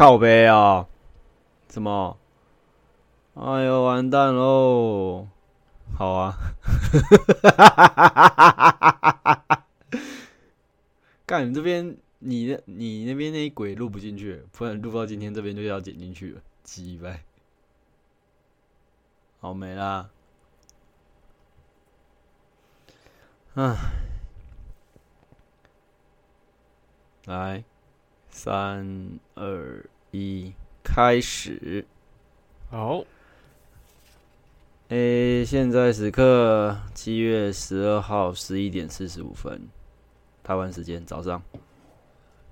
靠背啊？什么？哎呦，完蛋喽！好啊，干你这边，你那你那边那一轨录不进去，不然录到今天这边就要剪进去了，鸡掰。好没啦，嗯，来，三二一，开始。好，诶，现在时刻七月十二号十一点四十五分，台湾时间早上。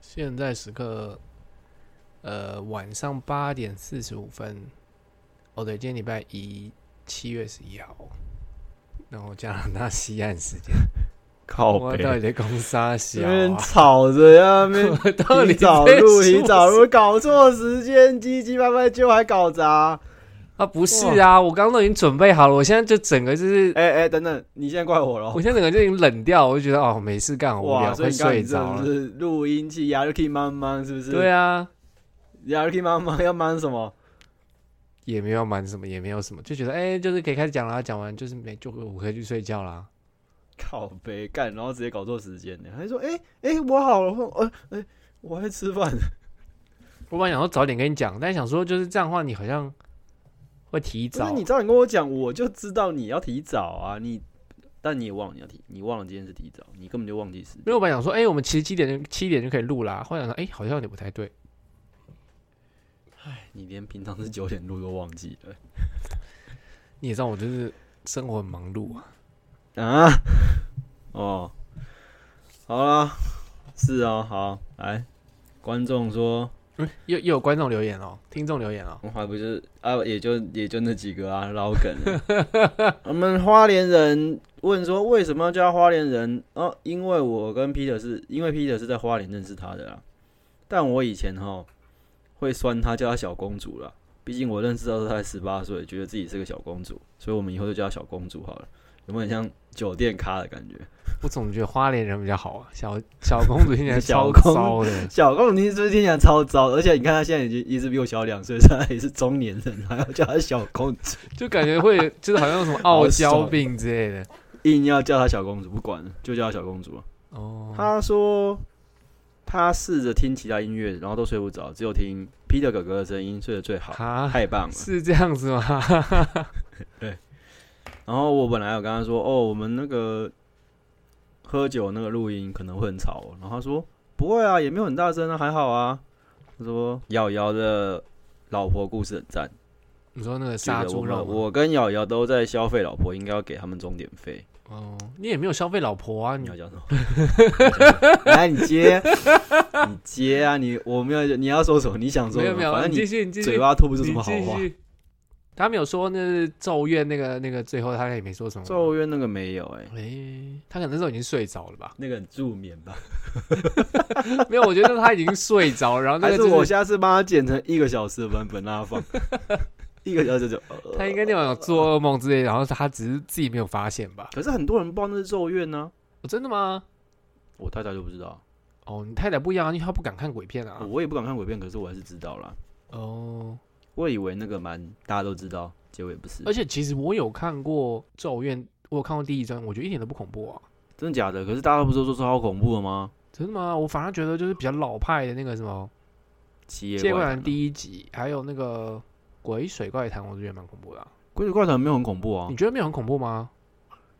现在时刻，呃，晚上八点四十五分。哦，对，今天礼拜一，七月十一号，然后加拿大西岸时间。靠我到底，在攻杀小那边啊？吵着呀，那边 到底提早在录，说提早录，搞错时间，唧唧歪歪就还搞砸。啊？不是啊，我刚刚都已经准备好了，我现在就整个就是，哎哎，等等，你现在怪我了我。现在整个就已经冷掉，我就觉得哦，没事干，好无哇，聊，快所以你看睡着了你这不。是录音器呀，就可以慢慢，是不是？对啊，呀，就可以慢慢要忙什么？也没有瞒什么，也没有什么，就觉得哎、就是可以开始讲了，讲完就是没就我可以去睡觉啦。靠背干，然后直接搞错时间呢。还说，哎哎，我好了，我呃哎，我还在吃饭。我本来想说早点跟你讲，但想说就是这样的话，你好像会提早。你早点跟我讲，我就知道你要提早啊。你，但你也忘了你要提，你忘了今天是提早，你根本就忘记时间。因为我本来想说，哎、我们其实七点就七点就可以录啦。后来想说，哎、好像有点不太对。你连平常是九点录都忘记了 你也知道我就是生活很忙碌啊。啊？哦，好了，是哦，好，来，观众说，嗯又又有观众留言哦，听众留言哦。我还不是啊，也就也就那几个啊，老梗了。我们花莲人问说，为什么要叫他花莲人？哦，因为我跟 Peter 是因为 Peter 是在花莲认识他的啦。但我以前哈会酸他，叫他小公主啦。毕竟我认识到他才十八岁，觉得自己是个小公主，所以我们以后就叫她小公主好了。有没有很像酒店咖的感觉？我总觉得花莲人比较好啊，小小公主听起来 超小公糟的。小公主听是不是听起来超糟？而且你看她现在已经一直比我小两岁，她也是中年人，还要叫她小公主，就感觉会就是好像有什么傲娇病之类的。硬要叫她小公主，不管了，就叫她小公主了。哦，她说他试着听其他音乐，然后都睡不着，只有听 Peter 哥哥的声音睡得最好，哈，太棒了。是这样子吗？对然后我本来有跟他说，哦，我们那个喝酒那个录音可能会很吵哦，然后他说不会啊，也没有很大声啊，还好啊。他说瑶瑶的老婆故事很赞，你说那个杀猪肉吗？我跟瑶瑶都在消费老婆，应该要给他们钟点费。哦，你也没有消费老婆啊，你你要讲什么？来，你接，你接啊！你我没有，你要说什么？你想说什么？没有没有，反正你你继续，你继续，嘴巴吐不出什么好话。他没有说那是咒怨那个那个最后他也没说什么。咒怨那个没有哎、哎、他可能那时候已经睡着了吧？那个很助眠吧？没有，我觉得他已经睡着了，然后那还是个、就是、我下次帮他剪成一个小时的版本让他放？一个小时就，呃他应该那晚有做噩梦之类的，然后他只是自己没有发现吧？可是很多人不知道那是咒怨呢、哦、真的吗？我太太就不知道，哦，你太太不一样啊，因为她不敢看鬼片啊。我也不敢看鬼片，可是我还是知道啦。哦，我以为那个蛮大家都知道，结果也不是而，且其实我有看过《咒怨》，我有看过第一章，我觉得一点都不恐怖啊。真的假的？可是大家不是都说超恐怖的吗？真的吗？我反而觉得就是比较老派的那个什么七夜《借怪谈》谈，第一集，还有那个《鬼水怪谈》，我就觉得蛮恐怖的、啊。鬼水怪谈没有很恐怖啊你。觉得没有很恐怖吗？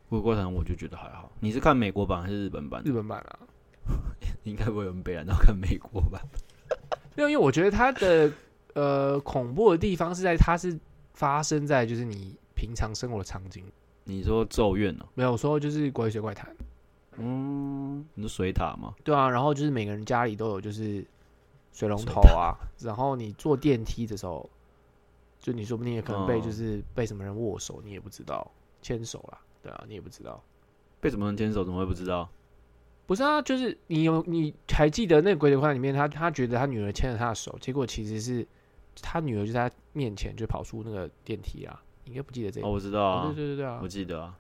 鬼鬼怪谈我就觉得还好。你是看美国版还是日本版？日本版啊，应该不会有人北然到看美国版。没有，因为我觉得它的呃恐怖的地方是在它是发生在就是你平常生活的场景，你说咒怨呢、没有说就是鬼水怪谈，嗯，你说水塔吗？对啊，然后就是每个人家里都有就是水龙头啊，然后你坐电梯的时候，就你说不定也可能被哦就是被什么人握手，你也不知道牵手啦，对啊，你也不知道。被什么人牵手？怎么会不知道？不是啊，就是你有你还记得那个鬼水怪里面，他他觉得他女儿牵着他的手，结果其实是他女儿就在他面前就跑出那个电梯啊，你应该不记得这个？哦，我知道哦啊，对对对对啊我，记得啊。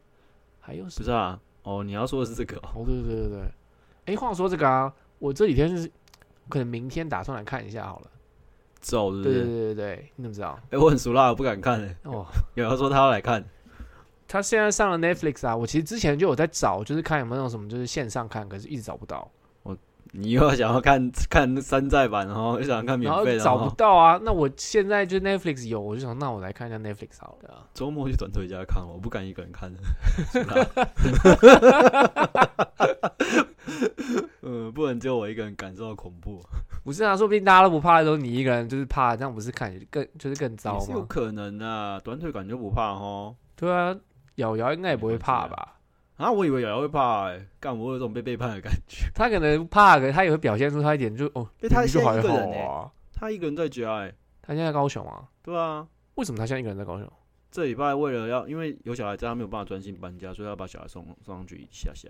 还有什么？不是啊，哦，你要说的是这个哦。哦，对对对对对。哎，话说这个啊，我这几天是可能明天打算来看一下好了。咒，是不对对是？对对对，你怎么知道？哎、我很熟啦，我不敢看、欸。哦，有人说他要来看，他现在上了 Netflix 啊，我其实之前就有在找，就是看有没有那种什么就是线上看，可是一直找不到，你又要想要看看山寨版，然后又想看免然后费的，找不然后到啊。那我现在就 Netflix 有，我就想那我来看一下 Netflix 好了啊。周末去短腿家看，我不敢一个人看的。嗯，不能只有我一个人感受到恐怖，不是啊，说不定大家都不怕的时候，你一个人就是怕，这样不是看更就是更糟吗是有？可能啊。短腿感觉不怕哦。对啊，瑶瑶应该也不会怕吧？啊，我以为瑶瑶会怕、欸，干我有种被背叛的感觉。他可能怕，可是他也会表现出他一点就哦，因为他一个人啊。他一个人在家、欸，他现在在高雄啊？对啊。为什么他现在一个人在高雄？这礼拜为了要，因为有小孩在，他没有办法专心搬家，所以要把小孩送送上去一下下。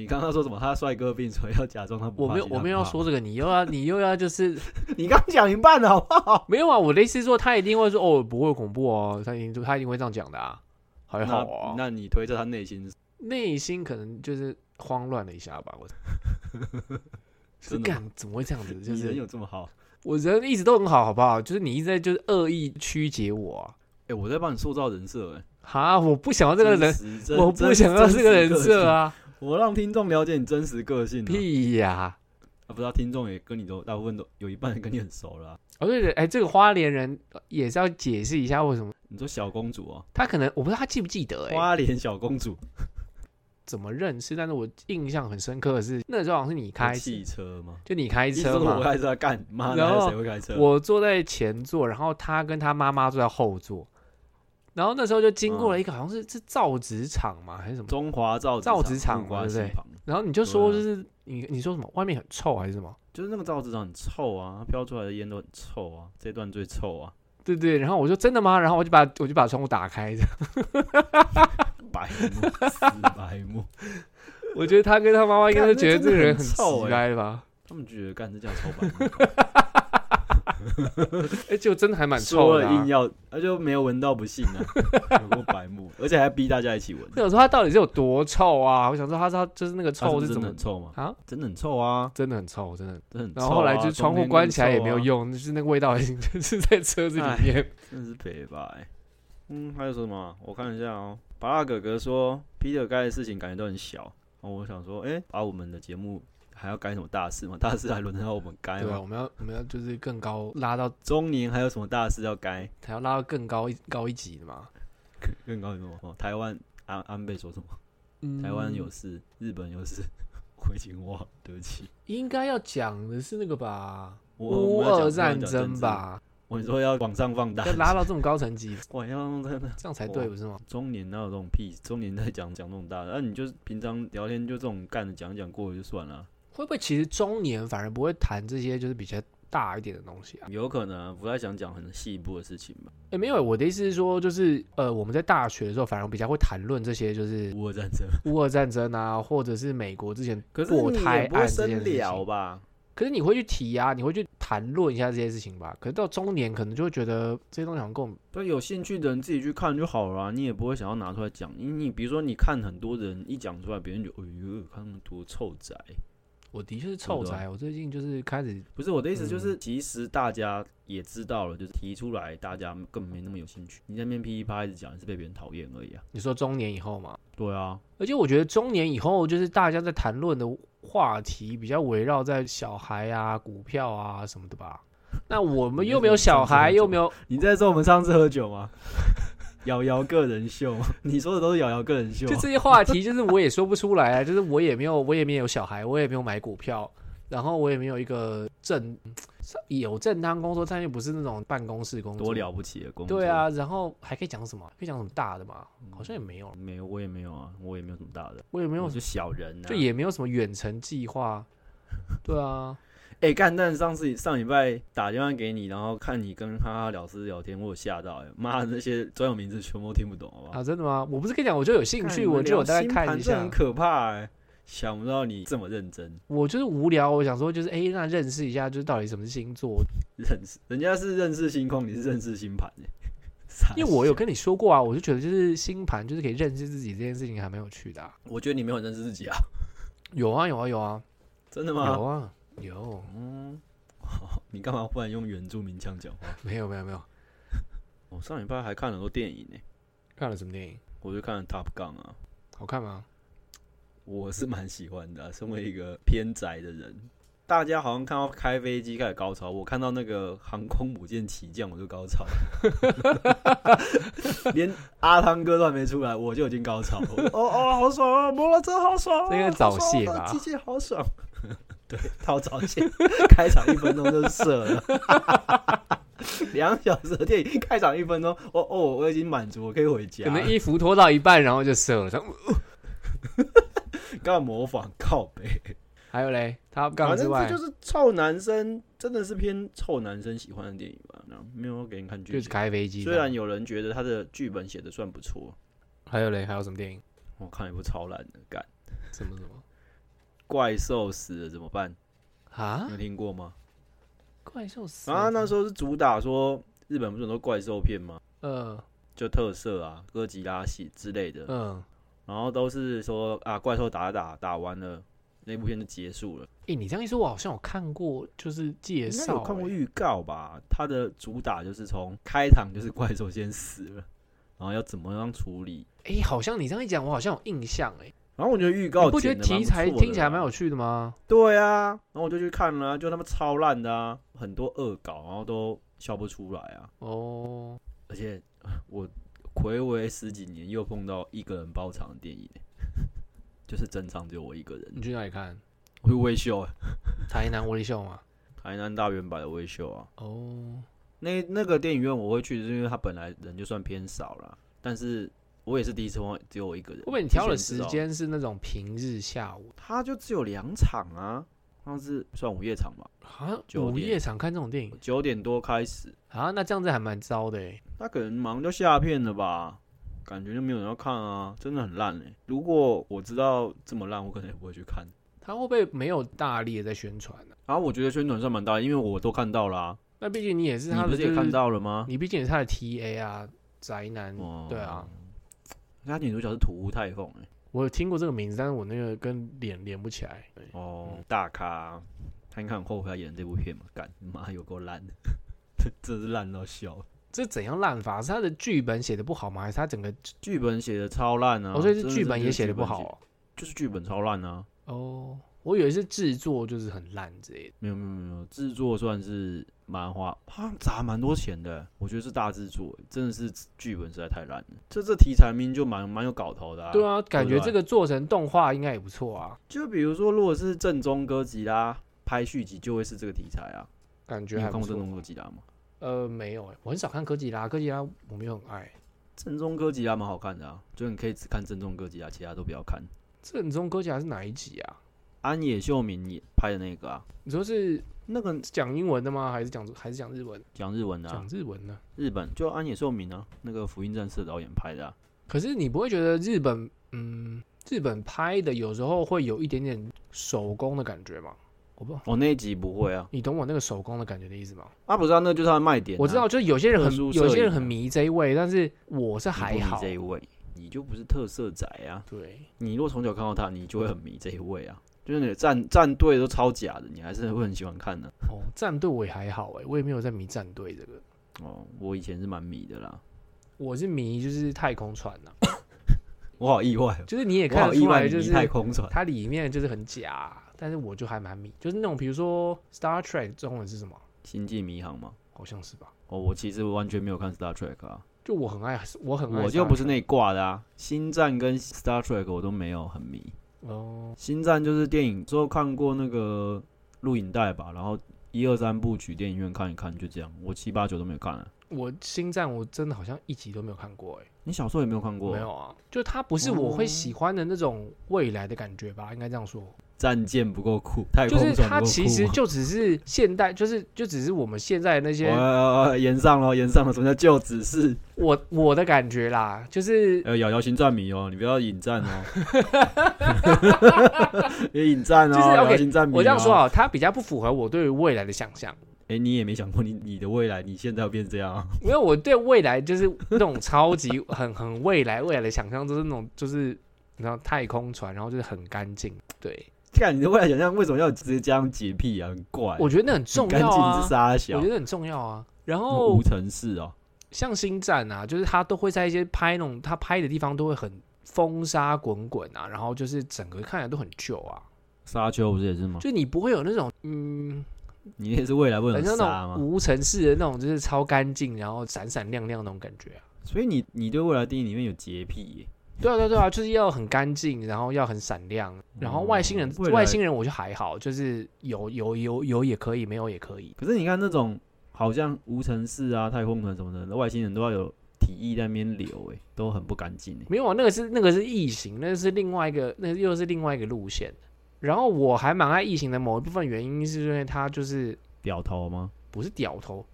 你刚刚说什么？他帅哥病，所以要假装他不怕。我没有，我没有要说这个，你又要你又要就是 你刚讲一半了，好不好？没有啊？我的意思是说，他一定会说哦，不会恐怖哦，他一定就他一定会这样讲的啊，还好啊那。那你推测他内心内心可能就是慌乱了一下吧，我 是真的吗干怎么会这样子？就是人有这么好？我人一直都很好，好不好？就是你一直在就是恶意曲解我啊！哎、我在帮你塑造人设、哎，哈，我不想要这个人，我不想要这个人设，啊！我让听众了解你真实个性、啊。屁呀！啊，不知道听众也跟你都大部分都有一半跟你很熟了啊、哦对对，哎，这个花莲人也是要解释一下为什么。你说小公主哦、她可能我不知道她记不记得哎、花莲小公主。怎么认识，但是我印象很深刻的是那时候好像是你开汽车吗？就你开一车嘛，说我开车干？妈，然后那谁会开车？我坐在前座，然后她跟她妈妈坐在后座，然后那时候就经过了一个好像是是造纸厂嘛还是什么，中华造造纸厂对不对？然后你就说就是你你说什么？外面很臭还是什么？就是那个造纸厂很臭啊，它飘出来的烟都很臭啊，这段最臭啊，对对，然后我说真的吗？然后我就把我就把窗户打开，白目，死白目，我觉得他跟他妈妈应该是觉得这个人很臭奇怪吧？他们就觉得干这叫臭白目，哎，就真的还蛮臭的、啊硬。要，那就没有闻到不信啊，有过白目，而且还逼大家一起闻，那我说他到底是有多臭啊？我想说他他就是那个臭是不是真的很臭吗？啊？真的很臭啊，真的很臭，真的。真的很臭啊。然后后来就窗户关起来也没有用，就是那个味道已经就是在车子里面。真的是北白。嗯，还有什么啊？我看一下哦。巴拉哥哥说，Peter 该的事情感觉都很小。哦，我想说，哎、把我们的节目还要干什么大事吗？大事还轮得到我们改对啊，我们要我们要就是更高拉到，中年还有什么大事要改？还要拉到更高一高一级的嘛。更更高一什么？哦，台湾安安倍说什么？嗯台湾有事，日本有事，我已经忘了，对不起。应该要讲的是那个吧，我乌我们要讲俄战争吧，我说要往上放大要，拉到这种高层级，哇，要用真的。这样才对，不是吗？中年哪有这种屁？中年在讲讲那种大的，那、啊你就是平常聊天就这种干的讲一讲过了就算了。会不会其实中年反而不会谈这些就是比较大一点的东西啊？有可能、啊、不太想讲很细部的事情吧。哎、没有，我的意思是说，就是呃，我们在大学的时候反而比较会谈论这些，就是乌俄战争，乌俄战争啊，或者是美国之前可是你堕胎案这件深事情。聊吧？可是你会去提啊，你会去谈论一下这些事情吧？可是到中年，可能就会觉得这些东西好像跟我们对，有兴趣的人自己去看就好了啊、你也不会想要拿出来讲。你你比如说，你看很多人一讲出来，别人就哎呦，看那么多臭宅。我的确是臭对宅，我最近就是开始不是我的意思，就是嗯其实大家也知道了，就是提出来，大家根本没那么有兴趣。你在那边噼里啪啦一直讲，是被别人讨厌而已啊。你说中年以后嘛，对啊，而且我觉得中年以后，就是大家在谈论的话题比较围绕在小孩啊、股票啊什么的吧。那我们又没有小孩，又没有，你在说我们上次喝酒吗？瑶瑶个人秀，你说的都是瑶瑶个人秀啊。就这些话题，就是我也说不出来啊。就是我也没有，我也没有小孩，我也没有买股票，然后我也没有一个正有正当工作，但又不是那种办公室工作，多了不起的工作。对啊，，然后还可以讲什么？可以讲什么大的嘛？好像也没有，没有，我也没有啊，我也没有什么大的，我也没有我，是小人啊。就也没有什么远程计划。对啊，哎，干、但上次上礼拜打电话给你，然后看你跟哈哈老师聊天，我有吓到哎、妈的，那些专有名词全部都听不懂，好不好？啊，真的吗？我不是跟你讲，我就有兴趣，我就有大概看一下这很。可怕哎、想不到你这么认真我就是无聊，我想说就是哎、那认识一下，就是到底什么是星座？认识，人家是认识星空，你是认识星盘因为我有，跟你说过啊，我就觉得就是星盘就是可以认识自己这件事情还蛮有趣的、啊。我觉得你没有认识自己啊，有啊有啊有啊真的吗？有啊有，嗯，你干嘛忽然用原住民腔讲话？没有没有没有，我 上礼拜还看了很多电影呢，看了什么电影？我就看了《Top Gun》啊，好看吗？我是蛮喜欢的啊、身为一个偏宅的人，大家好像看到开飞机开始高潮，我看到那个航空母舰起降我就高潮，连阿汤哥都还没出来，我就已经高潮了。哦哦，好爽啊！摩托车好爽、啊，这个早泄啊机械好爽。对，套早泄，开场一分钟就射了。两小时的电影，开场一分钟，哦哦，我已经满足，我可以回家了。可能衣服脱到一半，然后就射了。这样 干嘛模仿靠背？还有嘞，他反刚之外正这就是臭男生，真的是偏臭男生喜欢的电影吧？那没有给你看剧就是情。开飞机。虽然有人觉得他的剧本写的算不错，还有嘞，还有什么电影？我看一部超烂的，干什么什么怪兽死了怎么办？啊你有？听过吗？怪兽死了啊，那时候是主打说日本不是很多怪兽片吗？嗯就特色啊，哥吉拉系之类的，嗯，然后都是说啊，怪兽打打打完了，那部片就结束了。诶，你这样一说，我好像有看过，就是介绍、看过预告吧？它的主打就是从开场就是怪兽先死了，然后要怎么样处理。诶，好像你这样一讲，我好像有印象诶，然后我觉得预告你不觉得题材听起来蛮有趣？的吗？对啊，然后我就去看了啊、就他妈超烂的啊，很多恶搞，然后都笑不出来啊。哦，而且 我暌违十几年又碰到一个人包场的电影、就是整场只有我一个人。你去哪里看？我去微秀、啊，台南威力秀吗？台南大圆柏的微秀啊。哦，那那个电影院我会去，是因为它本来人就算偏少了，但是我也是第一次只有我一个人。会不会你挑的时间是那种平日下午？他就只有两场啊，好像是算午夜场吧，好像午夜场看这种电影九点多开始，啊？那这样子还蛮糟的诶。他可能马上就下片了吧？感觉就没有人要看啊，真的很烂哎、如果我知道这么烂，我可能也不会去看。他会不会没有大力的在宣传呢、然后我觉得宣传算蛮大的，因为我都看到啦、啊，那毕竟你也是你他的、就是，不是也看到了吗？你毕竟也是他的 TA 啊，宅男。哦对啊，他女主角是土屋太凤哎、我有听过这个名字，但是我那个跟脸连不起来。对哦，大咖，看看后悔他演这部片嘛，干妈有够烂 的，真是烂到笑。这怎样烂法？是他的剧本写的不好吗？还是他整个？剧本写的超烂啊！哦，所以是剧本也写的的不好、哦。就是剧本超烂啊！哦，我以为是制作就是很烂之类的。没有没有没有，制作算是蛮花，好像砸蛮多钱的，我觉得是大制作，真的是剧本实在太烂了。这这题材明明就蛮蛮有搞头的、啊。对啊，感觉对这个做成动画应该也不错啊。就比如说，如果是正宗哥吉拉拍续集，就会是这个题材啊。感你觉还看过正。宗哥吉拉吗？呃，没有、欸，我很少看哥吉拉，哥吉拉我没有很爱。正宗哥吉拉蛮好看的啊，就你可以只看正宗哥吉拉，其他都不要看。正宗哥吉拉是哪一集啊？安野秀明也拍的那个啊，你说是那个讲英文的吗？还是讲还是讲日文？讲日文的、啊讲，日文啊？日本就安野秀明啊，那个福音战士的导演拍的、啊。可是你不会觉得日本，嗯，日本拍的有时候会有一点点手工的感觉吗？我不我、那一集不会啊，你懂我那个手工的感觉的意思吗？啊不知道那就是他的卖点、啊。我知道，就是有些人很有些人很啊迷这一位，但是我是还好。这一位，你就不是特色仔啊。对，你如果从小看到他，你就会很迷这一位啊。就是你的战战队都超假的，你还是会很喜欢看的、哦，战队我也还好哎，我也没有在迷战队这个，哦，我以前是蛮迷的啦，我是迷就是太空船呐、我好意外、哦，就是你也看得好意外，就是太空船。它里面就是很假，但是我就还蛮迷，就是那种比如说 Star Trek 中文是什么？星际迷航吗。好像是吧？哦，我其实完全没有看 Star Trek 啊，就我很爱，我很爱，我就不是那一挂的啊。星战跟 Star Trek 我都没有很迷。哦，星战就是电影，之后看过那个录影带吧，然后一二三部曲电影院看一看，就这样。我七八九都没有看啊。我星战我真的好像一集都没有看过哎，你小时候也没有看过？没有啊，就它不是我会喜欢的那种未来的感觉吧，应该这样说。战舰不够酷，太就是。它其实就只是现代，就是就只是我们现在那些呃，延上了，延上了，什么叫就只是？我我的感觉啦，就是呃，瑶瑶星战迷哦，你不要引战哦，别引战哦，就是瑶 OK，瑶星战迷、哦。我这样说，啊，它比较不符合我对于未来的想象，哎、你也没想过你你的未来，你现在要变这样啊？因为我对未来就是那种超级很很未来未来的想象，就是那种就是你知道太空船，然后就是很干净，对，看你的未来想象为什么要直接加上洁癖啊？很怪。我觉得那很重要啊干净是，沙小我觉，得很重要啊。然后无尘室哦，像星战啊，就是他都会在一些拍那种他拍的地方都会很风沙滚滚啊，然后就是整个看起来都很旧啊，沙丘不是也是吗？就你不会有那种嗯，你也是未来不能很像沙吗？那种无尘室的那种，就是超干净，然后闪闪亮亮那种感觉啊。所以你你对未来定义里面有洁癖耶？对啊，对啊对啊，就是要很干净，然后要很闪亮，然后外星人、外星人我就还好，就是有有有有也可以，没有也可以。可是你看那种好像无尘室啊、太空船什么的，外星人都要有体液在那边流，哎，都很不干净哎。没有啊，那个是那个是异形，那个是另外一个，那个又是另外一个路线。然后我还蛮爱异形的某一部分原因，是因为它就是屌头吗？不是屌头，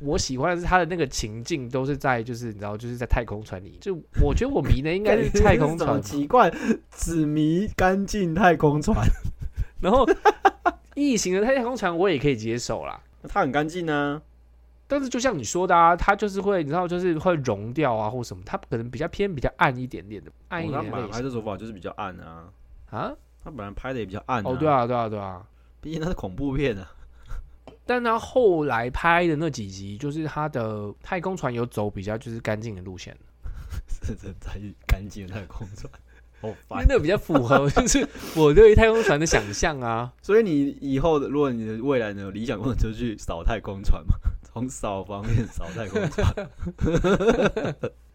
我喜欢的是他的那个情境都是在就是你知道就是在太空船里，就 我觉得我迷的应该是太空船嘛，奇怪，只迷干净太空船，然后异形的太空船我也可以接受啦。它很干净啊。但是就像你说的啊，它就是会，你知道，就是会融掉啊，或什么，它可能比较偏比较暗一点点的，暗一点的类型本来拍摄手法就是比较暗啊，啊。它本来拍的也比较暗、哦，对，啊，对啊，对啊。毕竟它是恐怖片啊。但他后来拍的那几集，就是他的太空船有走比较就是干净的路线，是这才是干净的太空船，好因为。那比较符合就是我对于太空船的想象啊。所以你以后的，如果你的未来呢，理想工作就去扫太空船嘛，从扫方面扫太空船，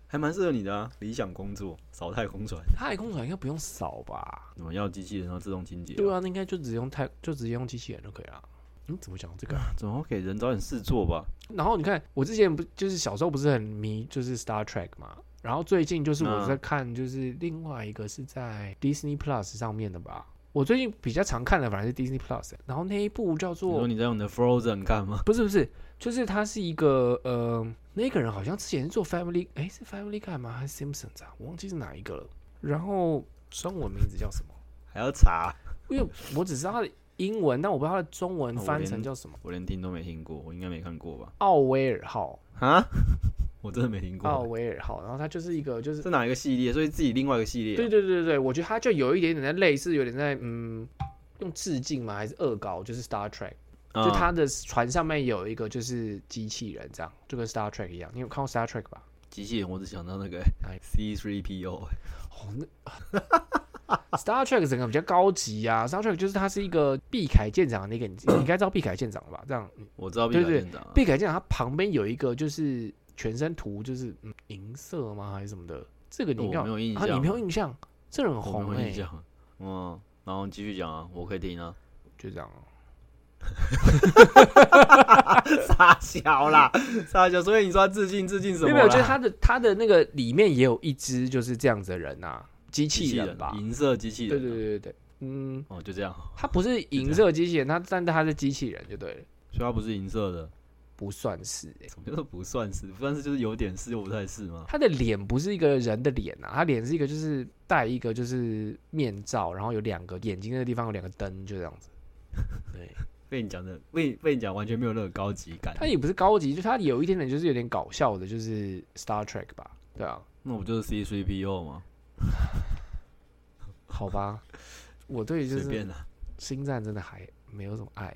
还蛮适合你的啊。理想工作扫太空船，太空船应该不用扫吧？怎么要机器人然后自动清洁？对啊，那应该就只用太就直接用机器人就可以了。嗯，怎么讲这个啊？总要给人找点事做吧。然后你看，我之前不就是小时候不是很迷就是 Star Trek 嘛？然后最近就是我嗯在看，就是另外一个是在 Disney Plus 上面的吧。我最近比较常看的反而是 Disney Plus，然后那一部叫你做说你在用你的 Frozen 看吗？不是不是，就是它是一个呃，那个人好像之前是做 Family，哎，是 Family Guy 吗？还是 Simpsons 啊？我忘记是哪一个了。然后中文名字叫什么？还要查？因为我只知道英文，但我不知道它的中文翻成叫什么。我连听都没听过，我应该没看过吧？奥威尔号，啊？我真的没听过奥。威尔号，然后它就是一个就是是哪一个系列？所以自己另外一个系列、啊。对对对对对，我觉得它就有一点点在类似，有点在嗯，用致敬吗？还是恶搞？就是 Star Trek，、嗯就它的船上面有一个就是机器人，这样就跟 Star Trek 一样。你有看过 Star Trek 吧？机器人，我只想到那个 C 3 PO，哦，那 Star Trek 整个比较高级啊，Star Trek 就是它是一个毕凯舰长的那个，你你应该知道毕凯舰长吧？这样，嗯我知道毕对对凯舰长啊。毕凯舰长他旁边有一个就是全身涂就是嗯银色吗还是什么的？这个你没有印啊，象，你没有印象？这人很我红哎。嗯，然后你继续讲啊，我可以听啊。就这样啊。傻小啦，傻小，所以你说他致敬致敬什么啦？没有没有，就是他的他的那个里面也有一只就是这样子的人呐、机机器人吧？银色机器对人。对对对对对，嗯，哦，就这样，它不是银色机器人，它但它是机器人就对了，所以它不是银色的，不算是、欸。什么叫做不算是？不算是就是有点是又不太是吗？他的脸不是一个人的脸啊，他脸是一个就是戴一个就是面罩，然后有两个眼睛那个地方有两个灯，就这样子。对，被你讲的，被被你讲完全没有那个高级感。他也不是高级，就他有一点点就是有点搞笑的，就是 Star Trek 吧？对啊，那不就是 C 3 PO 吗？好吧，我对就是随便啦。星战真的还没有什么爱。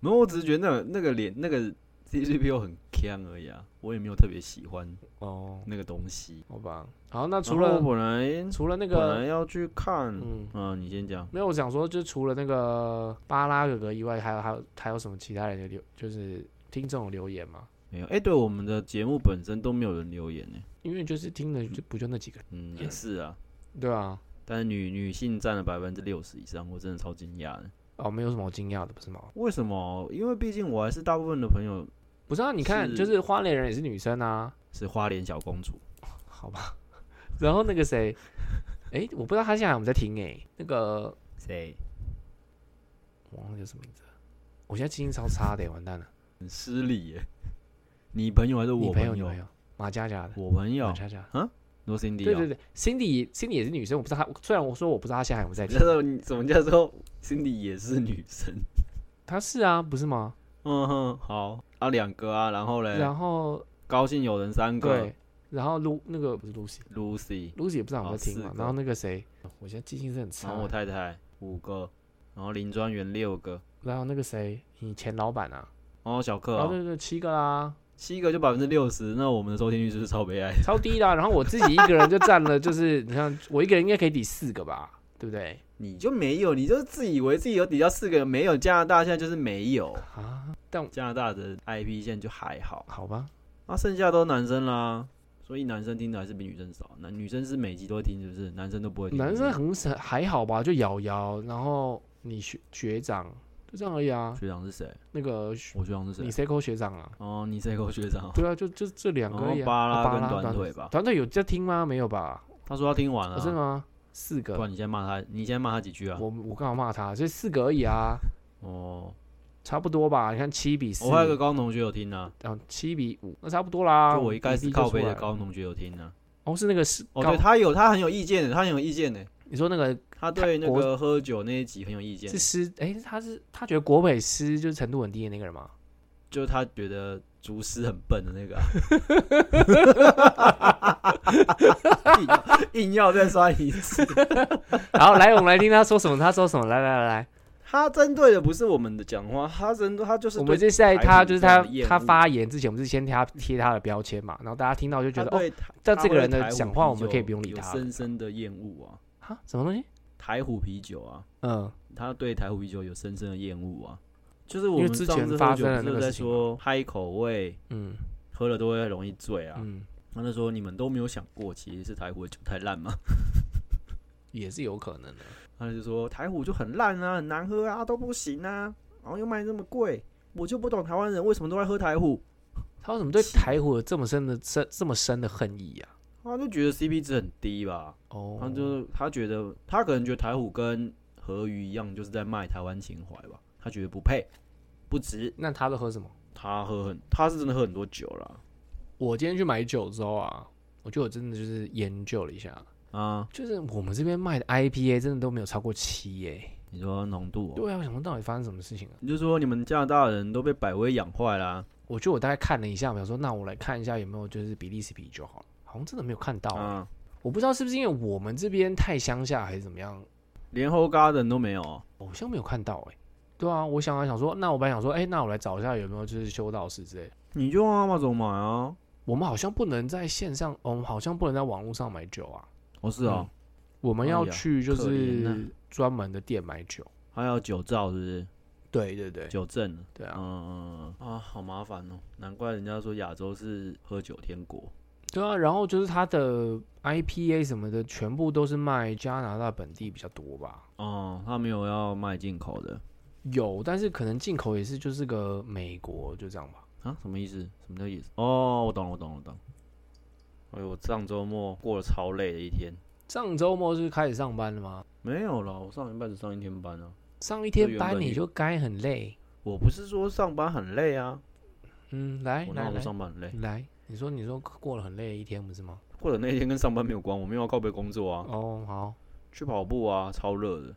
没有，我只是觉得那个那个脸那个 C 3 PO 很强而已啊，我也没有特别喜欢哦，那个东西。好吧，好，那除然后了我本来除了那本来个，要去看，嗯，嗯，你先讲。没有，我想说，就除了那个巴拉哥哥以外，还有还有还有什么其他人的留，就是听众有留言吗？没有，哎、对我们的节目本身都没有人留言呢。因为就是听的就不就那几个，嗯，也是啊，对啊，但是女女性占了百分之六十以上，我真的超惊讶的。哦，没有什么好惊讶的，不是吗？为什么？因为毕竟我还是大部分的朋友不是啊，你看，就是花莲人也是女生啊，是花莲小公主，好吧。然后那个谁，哎、我不知道他现在有没有在听哎、那个谁我忘了叫什么名字，我现在记性超差的、完蛋了。很失礼耶？你朋友还是我朋友马佳佳的，我朋友。马，佳佳，罗 Cindy 哦对对对，Cindy Cindy 也是女生，我不知道她，虽然我说我不知道她现在还在听叫，做你怎么叫做 Cindy 也是女生？她是啊，不是吗？嗯哼，好。啊，两个啊，然后嘞，然后高兴有人三个。对，然后 Lu 那个不是 Lucy，Lucy，Lucy，也不知道有没有在听嘛然后那个谁，我现在记性是很差。然后。我太太五个，然后林专员六个，然后那个谁，你前老板啊，哦小克、哦，哦，对对，七个啦，七个就百分之六十，那我们的收听率就是超悲哀？超低的啊、然后我自己一个人就占了，就是 你看我一个人应该可以抵四个吧，对不对？你就没有，你就自以为自己有抵到四个，没有加拿大现在就是没有，啊，但加拿大的 IP 现在就还好，好吧，那、剩下都男生啦，所以男生听的还是比女生少，男女生是每集都会听，是不是？男生都不会听，男生很少还好吧，就瑶瑶，然后你学学长就这样而已啊。学长是谁？那个我学长是谁你谁？C 扣学长啊，哦，你这个学长，对啊，就就这两个而已、啊。巴拉哦跟短腿吧短腿有在听吗？没有吧？他说他听完了、哦、真的吗？四个，不然你先骂他，你先骂他几句啊？我我刚好骂他？就四个而已啊，哦，差不多吧？你看七比四，我还有个高中同学有听啊，然后七比五，那差不多啦。就我一开始比例就靠背的高中同学有听啊。哦，是那个是哦，对他有，他很有意见的，他很有意见的，你说那个他对那国个喝酒那一集很有意见是，师，哎、他是他觉得国美师就是程度很低的那个人吗？就是他觉得竹师很笨的那个啊、硬硬要再刷一次。好，来，我们来听他说什么。他说什么？来来来来，他针对的不是我们的讲话，他针对他就是我对们是在他就是他他发言之前，我们是先贴他贴他的标签嘛，然后大家听到就觉得哦，但这个人的讲话我们可以不用理他深深的厌恶啊。哈，什么东西？台虎啤酒啊，嗯，他对台虎啤酒有深深的厌恶啊。就是我们之前发生的那个不是在说嗨口味，嗯喝了都会容易醉啊。嗯，他就说你们都没有想过，其实是台虎的酒太烂吗？也是有可能的。他就说台虎就很烂啊，很难喝啊，都不行啊，然后又卖那么贵，我就不懂台湾人为什么都在喝台虎。他为什么对台虎有这么深的深这么深的恨意啊？他就觉得 CP 值很低吧，哦，他就他觉得他可能觉得台虎跟和鱼一样，就是在卖台湾情怀吧，他觉得不配，不值。那他都喝什么？他喝很，他是真的喝很多酒啦。我今天去买酒之后啊，我觉得我真的就是研究了一下，啊，就是我们这边卖的 IPA 真的都没有超过七耶、你说浓度、哦，对啊，我想说到底发生什么事情啊？你就说你们加拿大人都被百威养坏啦。我觉得我大概看了一下，我想说那我来看一下有没有就是比利时啤酒好了，好像真的没有看到、我不知道是不是因为我们这边太乡下还是怎么样，连 h o Garden 都没有哦。好像没有看到哎、对啊，我想啊想说，那我本来想说，哎、那我来找一下有没有就是修道士之类的。你就阿玛总买啊。我们好像不能在线上，哦我们好像不能在网络上买酒啊。哦，是哦，我们要去就是呐专门的店买酒。还有酒照是不是？对对对，酒证。对啊，嗯嗯嗯啊，好麻烦哦，难怪人家说亚洲是喝酒天国。对啊。然后就是它的 IPA 什么的，全部都是卖加拿大本地比较多吧。哦，他没有要卖进口的有，但是可能进口也是就是个美国，就这样吧。啊？什么意思？什么叫意思？哦，我懂了，我懂了，我懂了。哎呦，我上周末过了超累的一天。上周末是开始上班了吗？没有了，我上礼拜只上一天班啊。上一天班你就该很累。我不是说上班很累啊，嗯，来我哪有说来来上班很累？来，你说你说过了很累的一天不是吗？或者那天跟上班没有关，我没有要告别工作啊，哦，好，去跑步啊，超热的，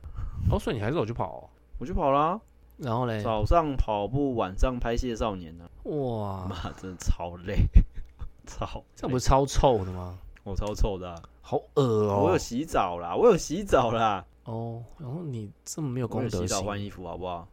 哦，所以你还是有去跑、哦，我去跑啦、然后嘞，早上跑步，晚上拍谢少年呢、哇，妈，真的超累，超累这不是超臭的吗？我超臭的啊、好恶哦！我有洗澡啦，我有洗澡啦，哦，然后你这么没有我有洗公德心，澡换衣服好不好？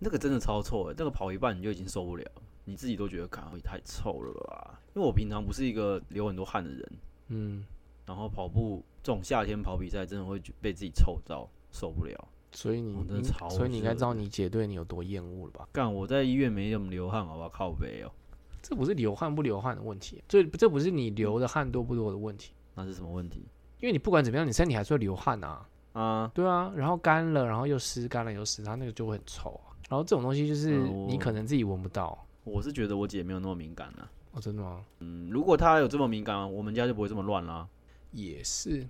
那个真的超臭的，那个跑一半你就已经受不了，你自己都觉得，看，也太臭了吧？因为我平常不是一个流很多汗的人，嗯，然后跑步这种夏天跑比赛，真的会觉被自己臭到受不了。所以你哦真的你超所以你应该知道你姐对你有多厌恶了吧？干，我在医院没怎么流汗，好不好？靠背哦、这不是流汗不流汗的问题，这这不是你流的汗多不多的问题，那是什么问题因为你不管怎么样，你身体还是会流汗啊，啊？对啊，然后干了，然后又湿，干了又湿，它那个就会很臭啊。然后这种东西就是你可能自己闻不到，我是觉得我姐没有那么敏感啊。哦，真的吗？嗯，如果她有这么敏感，我们家就不会这么乱啦，也是？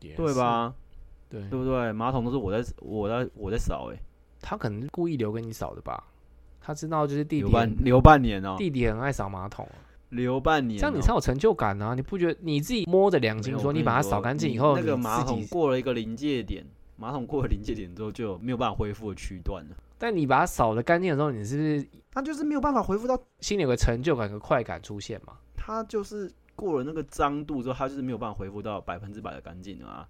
对吧？对，对不对？马桶都是我在我在我在扫、欸，他可能是故意留给你扫的吧？他知道就是弟弟留半年哦、弟弟很爱扫马桶啊，留半年、这样你才有成就感啊！你不觉得你自己摸着良心说，你把它说扫干净以你后，那个马桶过了一个临界点，马桶过了临界点之后就有没有办法恢复的区段了。但你把它扫的干净的时候，你是不是它就是没有办法恢复到，心里有个成就感、和快感出现嘛？它就是过了那个脏度之后，它就是没有办法恢复到百分之百的干净了啊。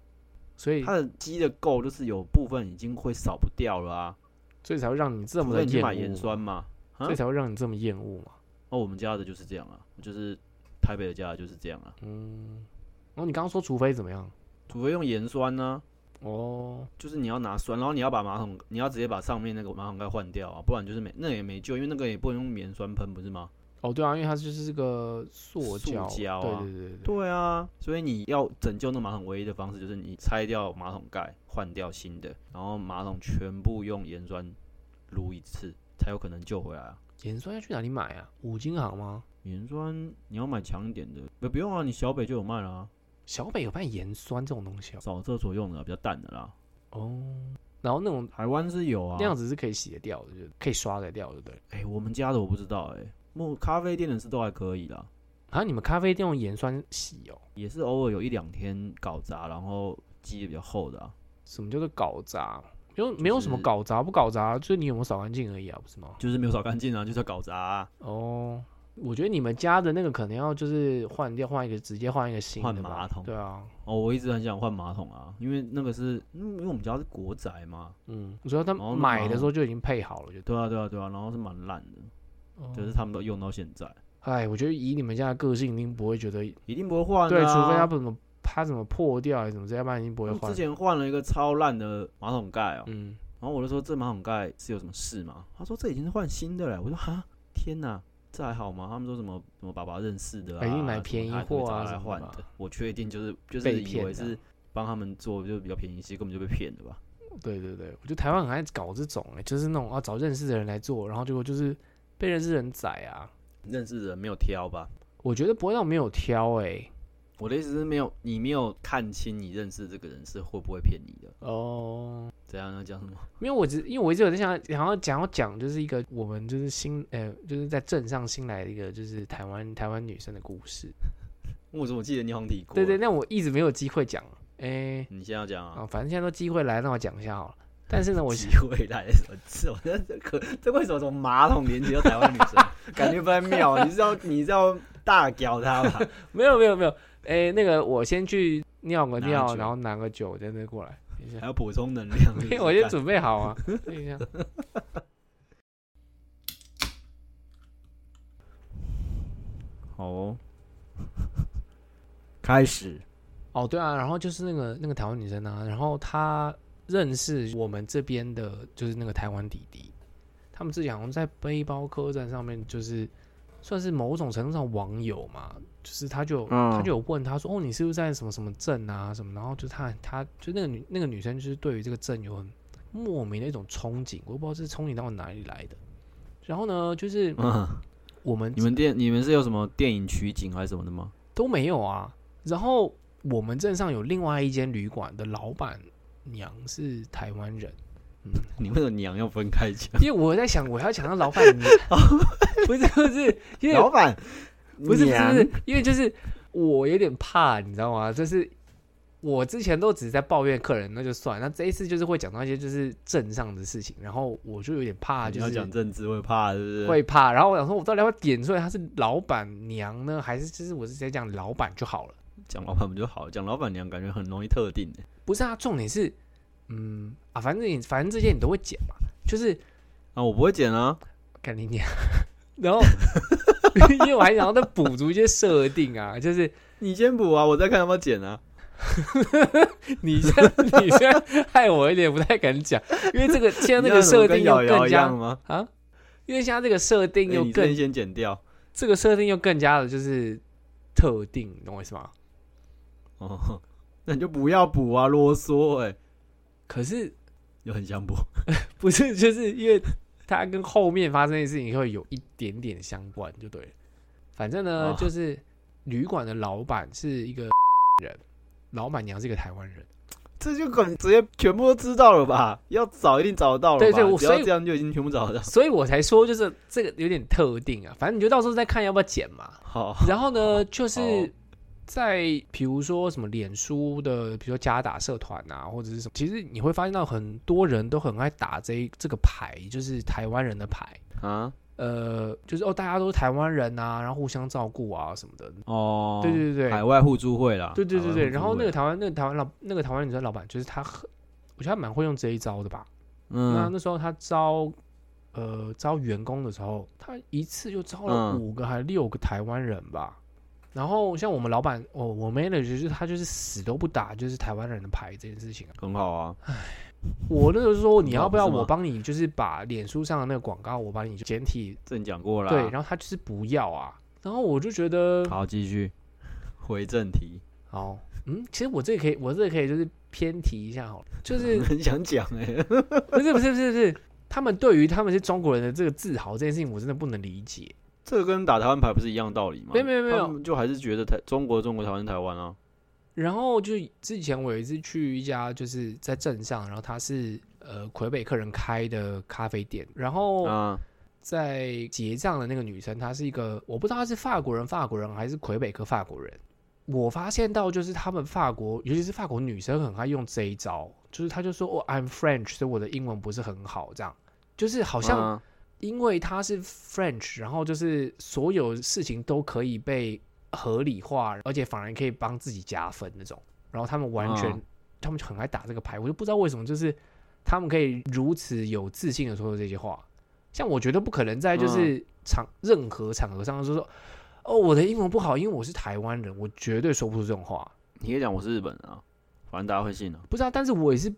所以它的鸡的垢就是有部分已经会扫不掉了啊，所以才会让你这么的厌恶嘛，酸嘛。啊所以才会让你这么厌恶嘛。哦，我们家的就是这样啊，就是台北的家的就是这样啊，嗯，然后你刚刚说除非怎么样？除非用盐酸呢、哦，就是你要拿酸，然后你要把马桶，你要直接把上面那个马桶盖换掉啊，不然就是没那也没救，因为那个也不能用棉酸喷，不是吗？哦，对啊，因为它就是这个塑胶，塑胶啊对对对对，对啊，所以你要拯救那马桶唯一的方式就是你拆掉马桶盖，换掉新的，然后马桶全部用盐酸撸一次，才有可能救回来啊。盐酸要去哪里买啊？五金行吗？盐酸你要买强一点的，不不用啊，你小北就有卖了啊，小北有卖盐酸这种东西哦。扫厕所用的啊比较淡的啦。哦，然后那种台湾是有啊，那样子是可以洗得掉的，就可以刷得掉的，对不对？哎、我们家的我不知道哎、木咖啡店的是都还可以啦，啊，你们咖啡店用盐酸洗哦？也是偶尔有一两天搞砸，然后积的比较厚的啊。什么叫做搞砸？就没有什么搞砸不搞砸，就是你有没有扫干净而已啊，不是吗？就是没有扫干净啊，就是要搞砸、啊，哦，我觉得你们家的那个可能要就是换掉，换一个直接换一个新的马桶对啊，哦，我一直很想换马桶啊，因为那个是，嗯因为我们家是国宅嘛，嗯，我说他买的马时候就已经配好了，就对啊，对啊，对啊，然后是蛮烂的，哦就是他们都用到现在，哎，我觉得以你们家的个性，一定不会觉得一定不会换、啊，对，除非他不怎么他怎么破掉还是怎么，要不然一定不会换之。前换了一个超烂的马桶盖哦、嗯，然后我就说这马桶盖是有什么事吗？他说这已经是换新的了，我说哈，天哪，这还好吗？他们说什么什么爸爸认识的啊，肯定买便宜货啊来换的，我确定就是就是以为是帮他们做就比较便宜，其实根本就被骗的吧。对对对，我觉得台湾很爱搞这种、哎，就是那种啊找认识的人来做，然后结果就是被认识的人宰啊。认识的人没有挑吧？我觉得不会让没有挑哎、我的意思是没有，你没有看清你认识这个人是会不会骗你的。哦，怎样要讲什么？没有，我只因为我一直有在想，想要讲要讲就是一个我们就是新呃就是在镇上新来的一个就是台湾台湾女生的故事。我怎么记得你好像提过？对对，，那我一直没有机会讲，哎、你先要讲啊？啊，反正现在都机会来，那我讲一下好了。但是呢，我 机会来的什么这这可这为什么从马桶连接到台湾女生？感觉不太妙。你是要你是要大屌他吧？没有没有没有，哎、那个我先去尿个尿，酒然后拿个酒，再再过来。等一下还，要补充能量？没有，我先准备好啊。等一下，好哦，开始。哦，对啊，然后就是那个那个台湾女生啊，然后她认识我们这边的，就是那个台湾弟弟，他们之前好像在背包客栈上面，就是算是某种程度上网友嘛，就是他就、嗯他就有问他说，哦，你是不是在什么什么镇啊什么？然后就他他就那个女那个女生就是对于这个镇有很莫名的一种憧憬，我不知道是憧憬到哪里来的。然后呢，就是嗯，我们你们店你们是有什么电影取景还是什么的吗？都没有啊。然后我们镇上有另外一间旅馆的老板娘是台湾人，嗯 你为什么娘要分开讲？因为我在想我要讲到老板娘，不是不是，因为老板不是不是因为就是我有点怕，你知道吗？就是我之前都只是在抱怨客人，那就算，那这一次就是会讲到一些就是镇上的事情，然后我就有点怕，就是讲政治会怕是不是？会怕，然后我想说，我到底要点出来他是老板娘呢，还是就是我是直接讲老板就好了？讲老板不就好？讲老板娘感觉很容易特定欸不是啊，重点是，嗯啊，反正你反正这些你都会剪嘛，就是啊，我不会剪啊。干你娘，然后 因为我还想要再补足一些设定啊，就是你先补啊，我再看要不要剪啊。你这样你这样害我有点不太敢讲，因为这个现在这个设定又更加？啊，因为现在这个设定欸又更、你先先剪掉。这个设定又更加的就是特定，你懂我意思吗？哦，那你就不要补啊，啰嗦哎、可是又很想补。不是就是因为它跟后面发生的事情会有一点点相关，就对了。反正呢，哦就是旅馆的老板是一个人，老板娘是一个台湾人。这就可能直接全部都知道了吧？要找一定找得到了吧？对对我只要这样就已经全部找得到。所以我才说，就是这个有点特定啊。反正你就到时候再看要不要剪嘛。好，然后呢，就是好在比如说什么脸书的，比如说加打社团啊，或者是什么，其实你会发现到很多人都很爱打这这个牌，就是台湾人的牌。啊，呃，就是哦，大家都是台湾人啊，然后互相照顾啊什么的。哦，对对对海外互助会啦，对对对对，然后那个台湾那个台湾老那个台湾女生老板，就是他很，我觉得他蛮会用这一招的吧。嗯那那时候他招呃招员工的时候，他一次就招了嗯五个还六个台湾人吧。然后像我们老板，哦我 manager 就是他就是死都不打就是台湾人的牌这件事情啊。很好啊，我那时候说你要不要我帮你，就是把脸书上的那个广告我帮你简体这你讲过了，对，然后他就是不要啊。然后我就觉得好继续。回正题，好，嗯，其实我这个可以，我这个可以就是偏题一下好了，就是 很想讲哎，不是不是不是不是，他们对于他们是中国人的这个自豪这件事情，我真的不能理解。这个跟打台湾牌不是一样道理吗？没有没有没有。就还是觉得台中国中国台湾台湾啊，然后就之前我有一次去一家就是在镇上，然后他是呃魁北克人开的咖啡店，然后啊，在结账的那个女生，她是一个我不知道她是法国人，法国人还是魁北克法国人。我发现到就是他们法国，尤其是法国女生很爱用这一招，就是她就说哦，I'm French，所以我的英文不是很好，这样。就是好像啊因为他是 French，然后就是所有事情都可以被合理化，而且反而可以帮自己加分那种。然后他们完全，嗯他们就很爱打这个牌，我就不知道为什么，就是他们可以如此有自信的说出这些话。像我觉得不可能在就是场、任何场合上说说，哦，我的英文不好，因为我是台湾人，我绝对说不出这种话。你可以讲我是日本人啊，反正大家会信啊。不知道，但是我也是，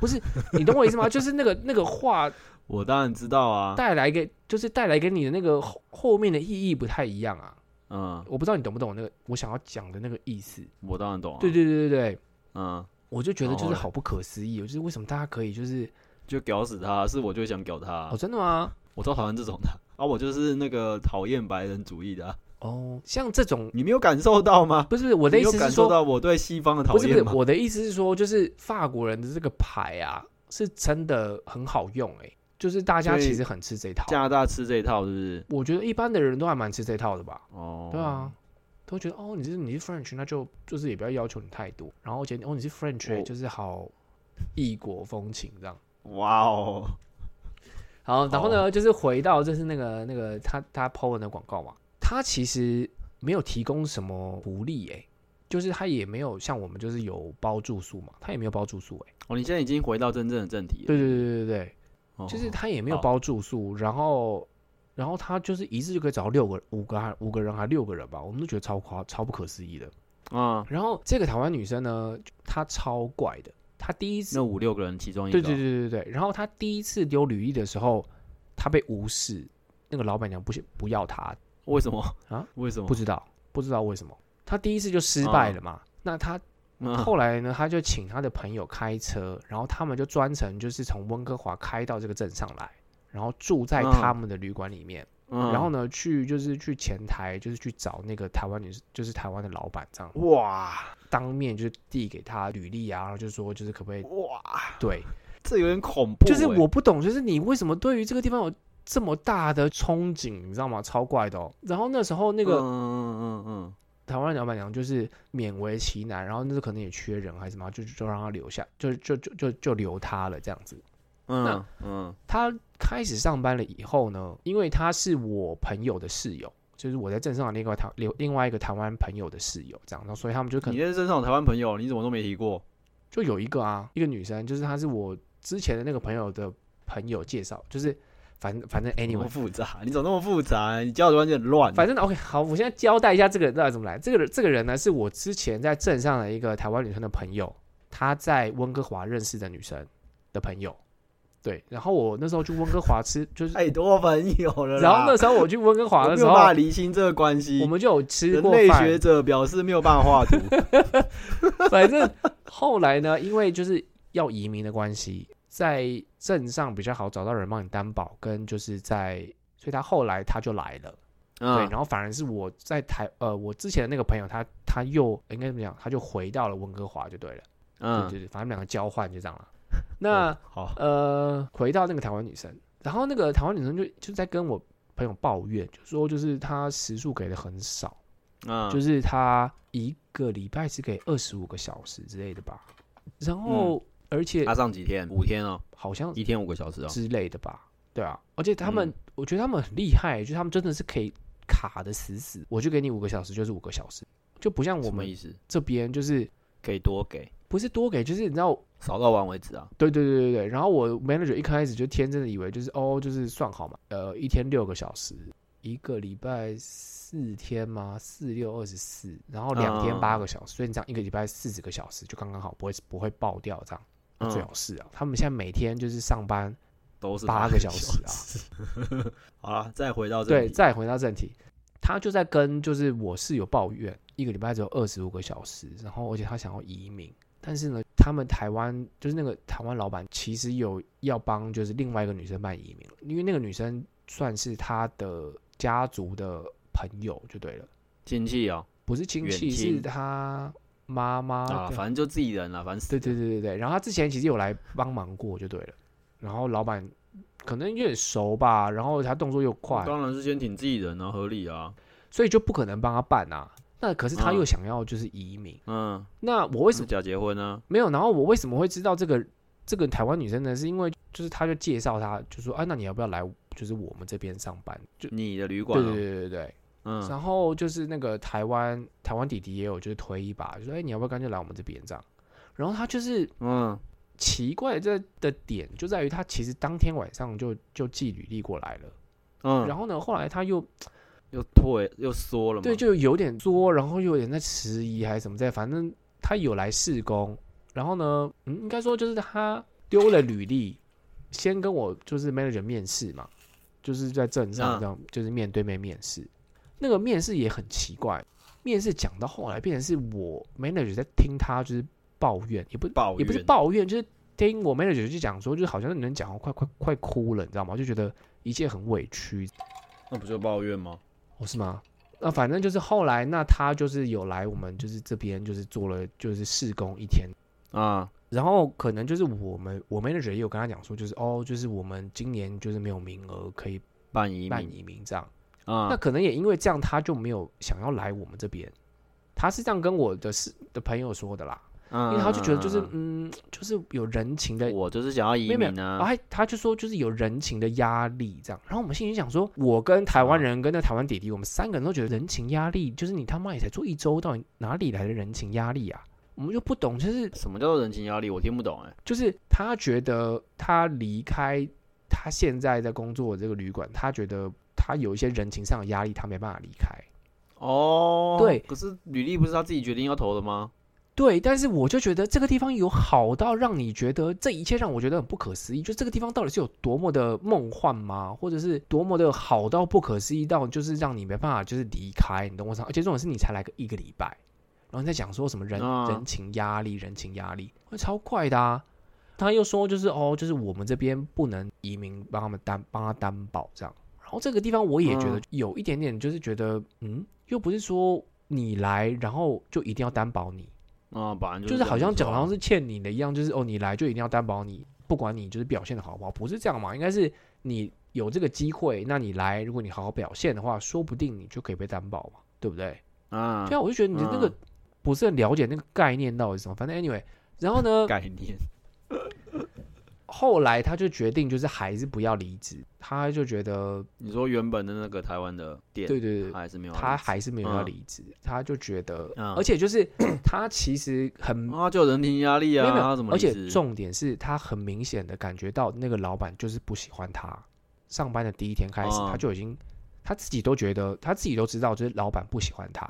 不是你懂我意思吗？就是那个那个话我当然知道啊，带来给，就是带来给你的那个后后面的意义不太一样啊。嗯，我不知道你懂不懂那个我想要讲的那个意思。我当然懂啊。对对对对对，嗯，我就觉得就是好不可思议哦，就是为什么大家可以就是就屌死他，是我就想屌他哦，。真的吗？我超讨厌这种的啊，我就是那个讨厌白人主义的啊。哦，像这种你没有感受到吗？不是我的意思是说，感受到我对西方的讨不是不是？我的意思是说，就是法国人的这个牌啊，是真的很好用哎、就是大家其实很吃这一套。加拿大吃这一套是不是？我觉得一般的人都还蛮吃这一套的吧。哦，对啊，，都觉得哦，你是你是 French，那就就是也不要要求你太多，然后觉得哦你是 French，、就是好异国风情这样。哇哦，好，然后呢，就是回到就是那个那个他他 PO 的那个广告嘛，他其实没有提供什么福利诶、就是他也没有像我们就是有包住宿嘛，他也没有包住宿诶、哦，你现在已经回到真正的正题了。对对对对对就是他也没有包住宿，然后然后他就是一次就可以找到六个五个还五个人还六个人吧，我们都觉得超夸超不可思议的。啊，然后这个台湾女生呢，她超怪的，她第一次那五六个人其中一个，对对对对对，然后她第一次丢履历的时候，她被无视，那个老板娘不不要她，为什么啊？为什么不？知道不知道为什么，她第一次就失败了嘛。那她嗯后来呢，他就请他的朋友开车，然后他们就专程就是从温哥华开到这个镇上来，然后住在嗯他们的旅馆里面，嗯然后呢去就是去前台就是去找那个台湾女就是台湾的老板这样，哇当面就是递给他履历啊，然后就说就是可不可以哇，对。这有点恐怖欸。就是我不懂，就是你为什么对于这个地方有这么大的憧憬，你知道吗？超怪的哦。然后那时候那个嗯嗯嗯嗯台湾老板娘就是勉为其难，然后那时候可能也缺人还是什么，就就让他留下，就就就就就留他了这样子。嗯那嗯嗯他开始上班了以后呢，因为他是我朋友的室友，就是我在镇上的另外台另另外一个台湾朋友的室友，这样，然后所以他们就可能你能在镇上有台湾朋友，你怎么都没提过？就有一个啊，一个女生，就是她是我之前的那个朋友的朋友介绍，就是反反正那 anyway 么复杂，你怎么那么复杂？你教的关系很乱。反正 OK，好，我现在交代一下这个人到底怎么来。这个人，这个人呢，是我之前在镇上的一个台湾女生的朋友，她在温哥华认识的女生的朋友。对，然后我那时候去温哥华吃，就是，太多朋友了。然后那时候我去温哥华的时候我没有办，法厘清这个关系。我们就有吃过饭类学。者表示没有办法画图。反正后来呢，因为就是要移民的关系，在镇上比较好找到人帮你担保，跟就是在，所以他后来他就来了。对，嗯然后反而是我在台呃，我之前的那个朋友他他又应该怎么讲，他就回到了温哥华就对了，对嗯，对对，反正两个交换就这样了。那、哦好，呃，回到那个台湾女生，然后那个台湾女生就就在跟我朋友抱怨，就说就是她时数给的很少，嗯，就是她一个礼拜只给二十五个小时之类的吧，然后、而且他上几天？五天哦，好像一天五个小时哦。之类的吧。对啊，而且他们，嗯我觉得他们很厉害，就是他们真的是可以卡的死死，我就给你五个小时，就是五个小时，就不像我们意思？这边就是可以多给，不是多给，就是你知道，少到完为止啊。对对对对对。然后我 manager 一开始就天真的以为就是哦，就是算好嘛，呃，一天六个小时，一个礼拜四天吗？四六二十四，然后两天嗯八个小时，所以你这样一个礼拜四十个小时就刚刚好，不会不会爆掉这样。那最嗯好是啊，他们现在每天就是上班都是八个小时啊。啊。好了，再回到这对，再回到正题，他就在跟就是我室友抱怨，一个礼拜只有二十五个小时，然后而且他想要移民，但是呢，他们台湾就是那个台湾老板其实有要帮就是另外一个女生办移民，因为那个女生算是他的家族的朋友就对了，亲戚哦不是亲戚，是他妈妈啊，反正就自己人了，反正对对对对对，然后他之前其实有来帮忙过就对了，然后老板可能有点熟吧，然后他动作又快，当然是先挺自己人啊，合理啊。所以就不可能帮他办啊。那可是他嗯又想要就是移民，嗯，那我为什么假结婚呢？没有？然后我为什么会知道这个这个台湾女生呢？是因为就是他就介绍他，就说啊，那你要不要来就是我们这边上班？就你的旅对馆哦，对对对对。嗯，然后就是那个台湾台湾弟弟也有就是推一把，就说哎，你要不要干脆来我们这边这样？然后他就是嗯，奇怪这的点就在于他其实当天晚上就就寄履历过来了，嗯，然后呢后来他又又退又缩了嘛，对，就有点作，然后又有点在迟疑还是什么在，反正他有来试工，然后呢，嗯，应该说就是他丢了履历，先跟我就是 manager 面试嘛，就是在镇上嗯。这样，就是面对面面试，那个面试也很奇怪，面试讲到后来变成是我 manager 在听他就是抱怨，也不抱也不是抱怨，就是听我 manager 就讲说，就是好像你能讲到快快快哭了，你知道吗？就觉得一切很委屈，那不就抱怨吗？哦，是吗？那反正就是后来，那他就是有来我们就是这边就是做了就是试工一天，啊，然后可能就是我们我 manager 也有跟他讲说，就是哦，就是我们今年就是没有名额可以办移办民移民这样。啊，那可能也因为这样，他就没有想要来我们这边。他是这样跟我的是的朋友说的啦，嗯因为他就觉得就是嗯，就是有人情的我就是想要移民啊，然后他他就说就是有人情的压力这样，然后我们心里想说，我跟台湾人跟那台湾弟弟，我们三个人都觉得人情压力，就是你他妈也才做一周，到底哪里来的人情压力啊？我们就不懂，就是什么叫做人情压力？我听不懂哎。就是他觉得他离开他现在在工作的这个旅馆，他觉得他有一些人情上的压力，他没办法离开。哦，对可是履历不是他自己决定要投的吗？对，但是我就觉得这个地方有好到让你觉得这一切让我觉得很不可思议。就这个地方到底是有多么的梦幻吗？或者是多么的好到不可思议到就是让你没办法就是离开，你懂我意思吗？而且这种是你才来个一个礼拜，然后你在讲说什么人、啊人情压力、人情压力，会超快的啊。他又说就是哦，就是我们这边不能移民帮他们担帮他担保这样。然后这个地方我也觉得嗯有一点点就是觉得嗯，又不是说你来然后就一定要担保你。啊，本来就就是好像讲好像是欠你的一样，就是哦，你来就一定要担保你，不管你就是表现的好不好，不是这样嘛？应该是你有这个机会，那你来，如果你好好表现的话，说不定你就可以被担保嘛，对不对？啊对啊，我就觉得你的那个嗯不是很了解那个概念到底是什么，反正 anyway，然后呢，概念后来他就决定就是还是不要离职，他就觉得你说原本的那个台湾的店，对对对他，还是没有他，还是没有要嗯离职，他就觉得，嗯而且就是 他其实很啊，就人情压力啊，没有他怎么而且重点是他很明显的感觉到那个老板就是不喜欢他。上班的第一天开始，哦他就已经他自己都觉得，他自己都知道，就是老板不喜欢他。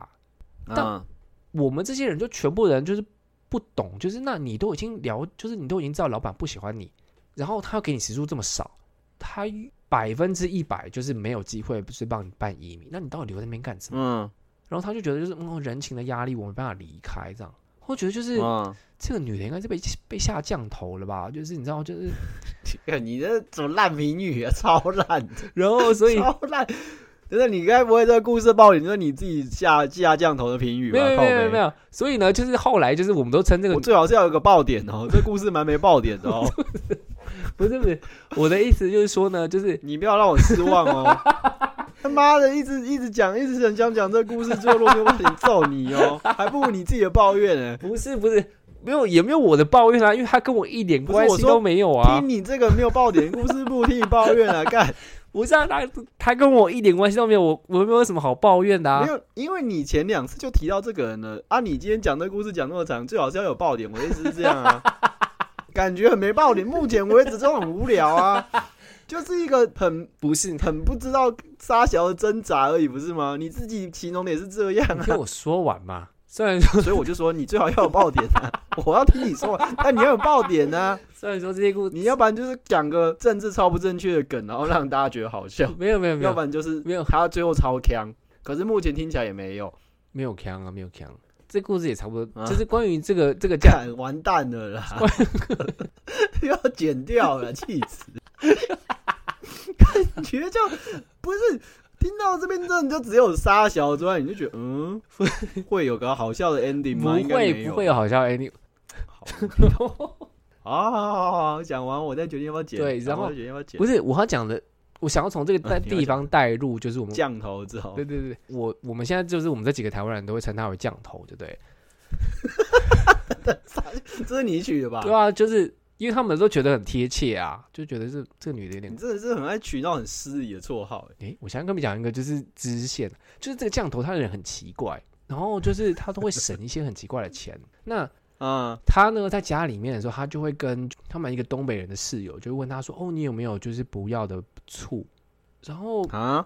但嗯我们这些人就全部人就是不懂，就是那你都已经聊，就是你都已经知道老板不喜欢你，然后他要给你时数这么少，他百分之一百就是没有机会不是帮你办移民，那你到底留在那边干什么？嗯然后他就觉得就是嗯人情的压力，我没办法离开这样。我觉得就是、嗯，这个女的应该是被被下降头了吧？就是你知道，就是看 你这怎么烂评语啊，超烂的，然后所以超烂。真的，你该不会这个故事爆点就是你自己下下降头的评语吧？没有没有没有，所以呢，就是后来就是我们都称这个我最好是要有个爆点哦，这故事蛮没爆点的哦，不是不是我的意思就是说呢，就是你不要让我失望哦。他妈的，一直一直讲，一直想讲讲这故事，最后都没有爆点揍你哦，还不如你自己的抱怨呢。不是不是没有也没有我的抱怨啊，因为他跟我一点关系都没有啊。听你这个没有爆点故事不听你抱怨啊，干！不是啊，他他跟我一点关系都没有，我我没有什么好抱怨的啊。没有，因为你前两次就提到这个人了啊。你今天讲这故事讲那么长，最好是要有爆点。我的意思是这样啊，感觉很没爆点。目前为止都很无聊啊，就是一个很不是很不知道沙小的挣扎而已，不是吗？你自己形容的也是这样啊。听我说完嘛。虽然说，所以我就说你最好要有爆点啊！我要听你说，但你要有爆点呢。虽然说这些故事，你要不然就是讲个政治超不正确的梗，然后让大家觉得好笑。没有没有没有，要不然就是没有他最后超强，可是目前听起来也没有没有强啊，没有强。这故事也差不多，就是关于这个 这个价完蛋了啦，要剪掉了，气死！感觉就不是。听到这边真的就只有沙小之外，你就觉得嗯，会有个好笑的 ending 吗？不会，不会有好笑 ending。好，好，好，好，讲完我再决定要不要剪。对，然后决定要不要剪。不是我要讲的，我想要从这个 地方带入，就是我们降头之后。对对对，我我们现在就是我们这几个台湾人都会称他为降头，对不对？这是你取的吧？对啊，就是。因为他们都觉得很贴切啊，就觉得这这个女的有点，你真的是很爱取到很失礼的绰号。哎，我想跟你讲一个，就是支线，就是这个降头他的人很奇怪，然后就是他都会省一些很奇怪的钱。那啊，他呢在家里面的时候，他就会跟他们一个东北人的室友，就问他说：“哦，你有没有就是不要的醋？”然后啊，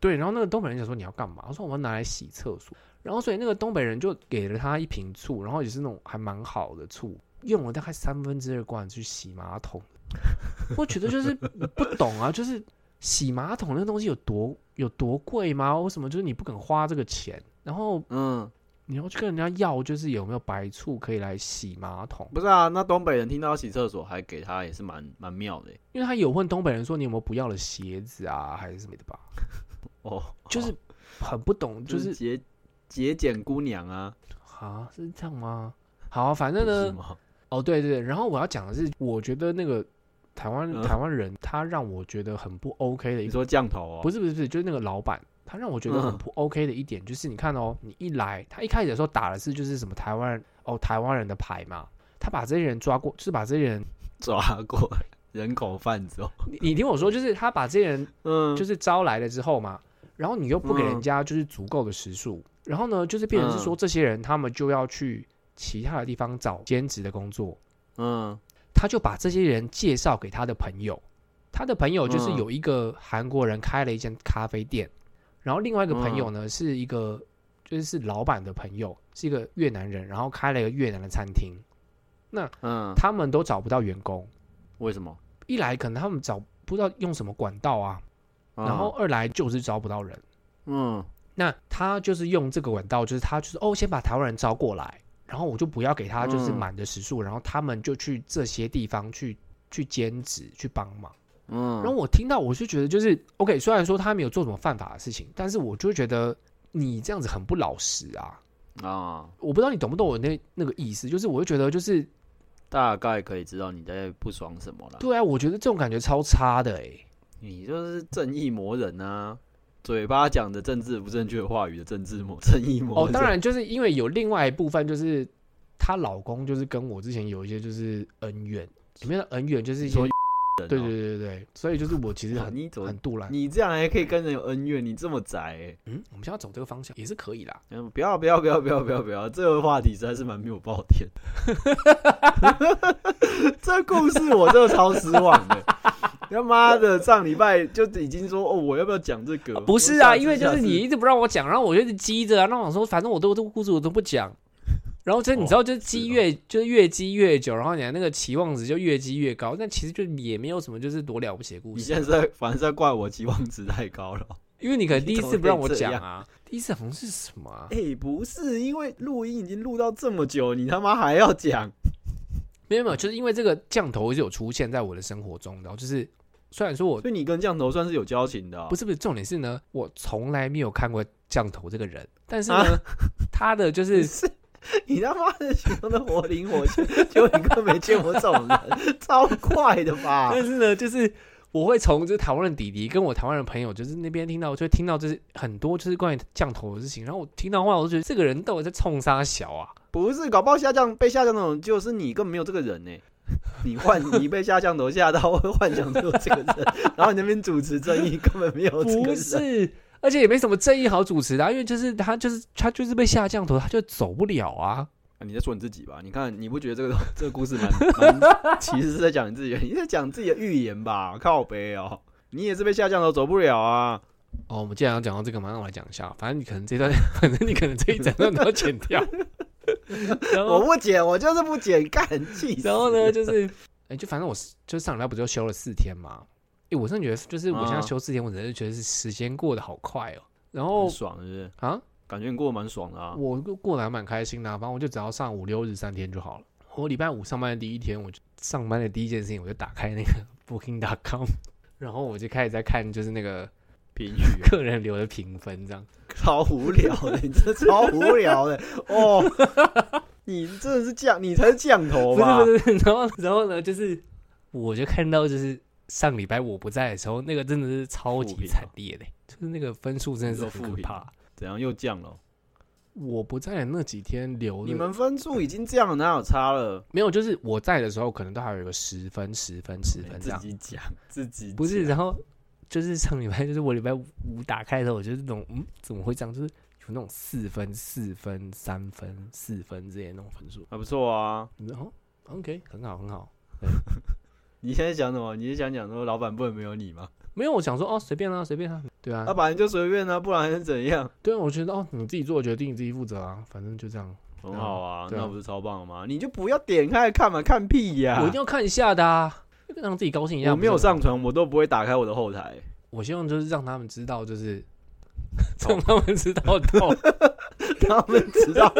对，然后那个东北人就说：“你要干嘛？”他说：“我要拿来洗厕所。”然后所以那个东北人就给了他一瓶醋，然后也是那种还蛮好的醋。用了大概三分之二罐去洗马桶，我觉得就是不懂啊，就是洗马桶那东西有多有多贵吗？为什么就是你不肯花这个钱？然后嗯，你要去跟人家要，就是有没有白醋可以来洗马桶？不是啊，那东北人听到洗厕所还给他也是蛮蛮妙的，因为他有问东北人说你有没有不要的鞋子啊，还是什么的吧？哦，就是很不懂，就是节节俭姑娘啊，啊，是这样吗？好，反正呢。哦，对对对，然后我要讲的是，我觉得那个台湾台湾人，他让我觉得很不 OK 的。你说降头哦？不是不是不是，就是那个老板，他让我觉得很不 OK 的一点，就是你看哦，你一来，他一开始的时候打的是就是什么台湾哦台湾人的牌嘛，他把这些人抓过，就是把这些人 抓过人口贩子哦。你你听我说，就是他把这些人 嗯，就是招来了之后嘛，然后你又不给人家就是足够的时数，然后呢，就是变成是说这些人他们就要去。其他的地方找兼职的工作，嗯，他就把这些人介绍给他的朋友，他的朋友就是有一个韩国人开了一间咖啡店，然后另外一个朋友呢是一个就是是老板的朋友，是一个越南人，然后开了一个越南的餐厅。那嗯，他们都找不到员工，为什么？一来可能他们找不知道用什么管道啊，然后二来就是招不到人。嗯，那他就是用这个管道，就是他就是哦，先把台湾人招过来。然后我就不要给他就是满的时数，然后他们就去这些地方去去兼职去帮忙。嗯，然后我听到我就觉得就是 OK，虽然说他没有做什么犯法的事情，但是我就觉得你这样子很不老实啊啊！我不知道你懂不懂我那那个意思，就是我就觉得就是大概可以知道你在不爽什么了。对啊，我觉得这种感觉超差的哎，你就是正义魔人啊！嘴巴讲的政治不正确话语的政治模正义模哦，当然就是因为有另外一部分，就是她老公就是跟我之前有一些就是恩怨，里面的恩怨就是一些，对对对对对，所以就是我其实很很杜兰，你这样还可以跟人有恩怨，你这么宅，嗯，我们现在走这个方向也是可以啦，嗯，不要不要不要不要不要不要，这个话题实在是蛮没有爆点，这故事我真的超失望的。他妈的，上礼拜就已经说哦，我要不要讲这个？不是啊，因为就是你一直不让我讲，然后我就一直积着啊。那我说，反正我都这个故事我都不讲。然后这你知道，就是积越就是越积越久，然后你的那个期望值就越积越高。但其实就也没有什么，就是多了不起的故事。你现在反正在怪我期望值太高了，因为你可能第一次不让我讲啊。第一次好像是什么？哎，不是，因为录音已经录到这么久，你他妈还要讲？没有没有，就是因为这个降头是有出现在我的生活中，然后就是。虽然说我对你跟降头算是有交情的，不是不是，重点是呢，我从来没有看过降头这个人，但是呢，他的就是 你他妈的形容的活灵活现，就你根本没见过这种人，超快的吧？但是呢，就是我会从就是台湾的弟弟跟我台湾的朋友，就是那边听到，就会听到就是很多就是关于降头的事情。然后我听到话，我就觉得这个人到底在冲啥小啊？不是，搞不好下降被下降那种就是你根本没有这个人呢、你幻你被下降头吓到，会幻想出这个人，然后你那边主持正义根本没有这个不人。是，而且也没什么正义好主持的啊、因为就是他就是他就是被下降头，他就走不了啊。啊你在说你自己吧？你看，你不觉得这个 这个故事蛮蛮，其实是在讲你自己，你在讲自己的预言吧？靠背哦，你也是被下降头走不了啊。哦，我们既然要讲到这个，马上我来讲一下。反正你可能这段，反正你可能这一整段都要剪掉。我不剪，我就是不剪，干气。然后呢，就是，哎、就反正我是就上礼拜不就休了四天嘛？哎、我真的觉得，就是我现在啊休四天，我真的觉得是时间过得好快哦。然后爽，是不是？啊，感觉你过得蛮爽的啊。我过过得还蛮开心的啊、反正我就只要上五六日三天就好了。我礼拜五上班的第一天，我就上班的第一件事情，我就打开那个 Booking.com，然后我就开始在看，就是那个评语啊客人留的评分，这样。超无聊的，你这超无聊的哦。你真的是降，你才是降头不吧？是不是，然后然后呢，就是我就看到就是上礼拜我不在的时候，那个真的是超级惨烈的，就是那个分数真的是很可怕。怎样又降了？我不在的那几天留你们分数已经这样了，哪有差了？没有，就是我在的时候，可能都还有一个十分、十分、十分这自。己讲，自己不是，然后就是上礼拜，就是我礼拜五打开的时候，我就是那种嗯，怎么会这样？就是有那种四分、四分、三分、四分之类那种分数。还不错啊。然后 OK，很好，很好。你现在讲什么？你是想讲说老板不能没有你吗？没有，我想说哦，随便啦、随便啦、对啊那，本来就随便啦，不然还能怎样？对啊，我觉得哦，你自己做决定，你自己负责啊，反正就这样。很好啊，啊那不是超棒的吗？你就不要点开看嘛，看屁呀！我一定要看一下的啊，让自己高兴一下。我没有上传，我都不会打开我的后台。我希望就是让他们知道，就是 让他们知道痛。他们知道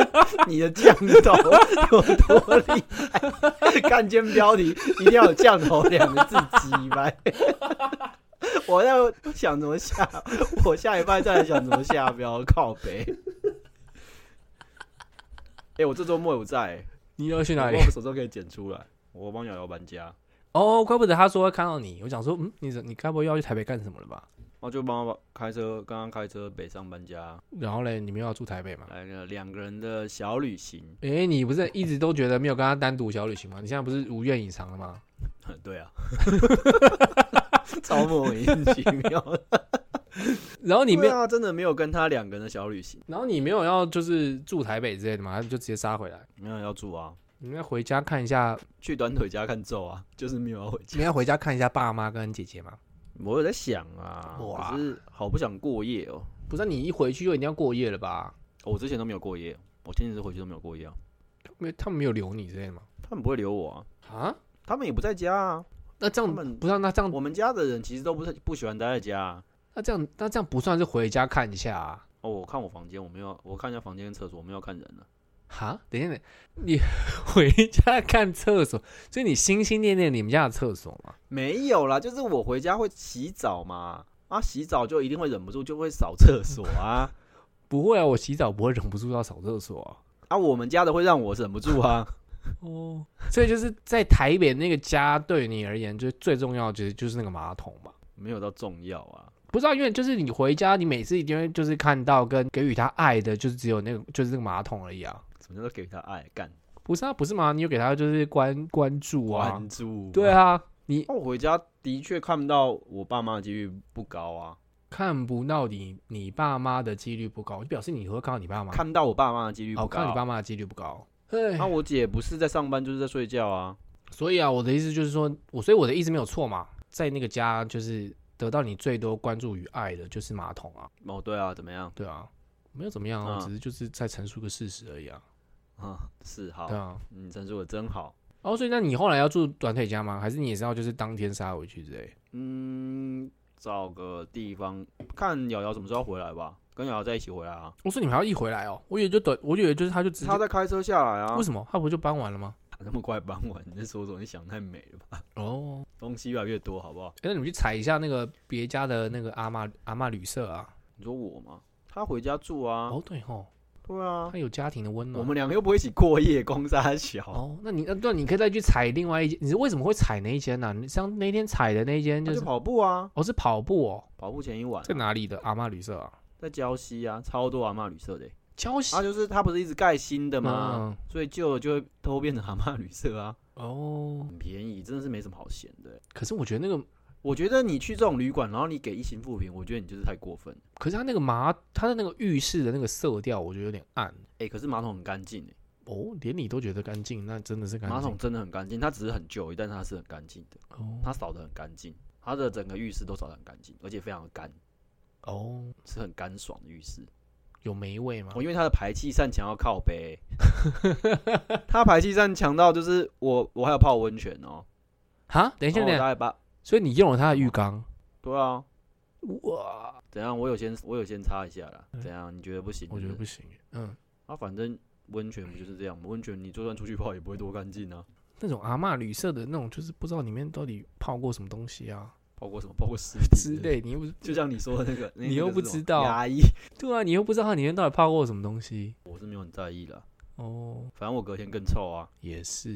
你的降头有多厉害。看见标题一定要有“降头”两个字，鸡掰。我在想怎么下，我下一拜再来想怎么下标，靠北。哎、我这周末有在、你要去哪里我？手都可以剪出来。我帮瑶瑶搬家，哦，怪不得他说会看到你。我想说，嗯，你你该不会要去台北干什么了吧？然后就帮我开车，刚刚开车北上搬家，然后嘞，你们要住台北吗？来个两个人的小旅行。诶，你不是一直都觉得没有跟他单独小旅行吗？你现在不是如愿以偿了吗？对啊，超莫名其妙的。然后你没有，真的没有跟他两个人的小旅行，然后你没有要就是住台北之类的吗？还是就直接杀回来？没有要住啊，你要回家看一下，去短腿家看咒啊，就是没有要回家。你要回家看一下爸妈跟姐姐吗？我有在想啊，哇可是好不想过夜哦。不是，你一回去就一定要过夜了吧？哦我之前都没有过夜，我前几次回去都没有过夜啊。没，他们没有留你之类的吗？他们不会留我啊，啊？他们也不在家啊。那这样他们不是啊、那这样我们家的人其实都不是不喜欢待在家、啊。那这样那这样不算是回家看一下啊？哦，我看我房间，我没有，我看一下房间跟厕所，我没有看人了。哈，等一下，你回家看厕所，所以你心心念念你们家的厕所吗？没有啦，就是我回家会洗澡嘛，啊，洗澡就一定会忍不住就会扫厕所啊，不会啊，我洗澡不会忍不住要扫厕所啊。啊，我们家的会让我忍不住啊。哦，所以就是在台北那个家对你而言，就最重要，其实就是那个马桶嘛。没有到重要啊。不知道，因为就是你回家，你每次一定会就是看到跟给予他爱的，就是只有那个就是那个马桶而已啊。什么叫做给他爱干不是啊，不是吗？你有给他就是关关注啊？关注？对，啊，你那我回家的确看不到我爸妈的几率不高啊，看不到你你爸妈的几率不高，就表示你会看到你爸妈。看不到我爸妈的几率哦，不高。看到你爸妈的几率不高。对那、我姐不是在上班就是在睡觉啊。所以啊，我的意思就是说，我所以我的意思没有错嘛，在那个家就是得到你最多关注与爱的就是马桶啊，哦，对啊，怎么样？对啊，没有怎么样啊，嗯只是就是在陈述个事实而已啊，啊，是好对，啊。你陈述的真好。哦，所以那你后来要住短腿家吗？还是你也是要就是当天杀回去之类？嗯，找个地方看瑶瑶什么时候回来吧，跟瑶瑶在一起回来啊。我说你们还要一回来哦，我以为就短，我以为就是他就直接他，在开车下来啊为，什么他不就搬完了吗？那么快搬完，你在说什么？你想太美了吧？哦，东西越来越多，好不好？哎那你们去踩一下那个别家的那个阿嬷阿嬷旅社啊。你说我吗？他回家住啊，哦，对吼，对啊，他有家庭的温暖。我们两个又不会一起过夜，公沙小。哦，那你那对，你可以再去踩另外一间。你是为什么会踩那一间呢、你像那天踩的那一间那就就是跑步啊，哦是跑步哦，跑步前一晚在哪里的阿嬷旅社啊？在礁溪啊，超多阿嬷旅社的欸。礁溪啊，就是它不是一直盖新的吗？嗯所以旧的就会都变成阿嬷旅社啊，哦，很便宜，真的是没什么好闲的欸。可是我觉得那个，我觉得你去这种旅馆，然后你给一星负评，我觉得你就是太过分了。可是他那个马，他的那个浴室的那个色调，我觉得有点暗。哎、可是马桶很干净哎，哦，连你都觉得干净，那真的是干净。马桶真的很干净，它只是很旧，但是它是很干净的，哦它扫的很干净，它的整个浴室都扫的很干净，而且非常的干，哦，是很干爽的浴室。有霉味吗哦，？因为它的排气扇墙要靠背，它排气扇强到就是我我还有泡温泉哦，哈，等一下，等一下，所以你用了他的浴缸？对啊，哇，怎样？我有先我有先擦一下啦，怎样？你觉得不行？是是我觉得不行。嗯，啊，反正温泉不就是这样吗？温泉你就算出去泡也不会多干净啊，那种阿嬷旅社的那种，就是不知道里面到底泡过什么东西啊泡过什么？包括尸之类，你又不就像你说的那个，你又不知道牙医，对啊，你又不知道它里面到底泡过什么东西。我是没有很在意的，哦，反正我隔天更臭啊。也是。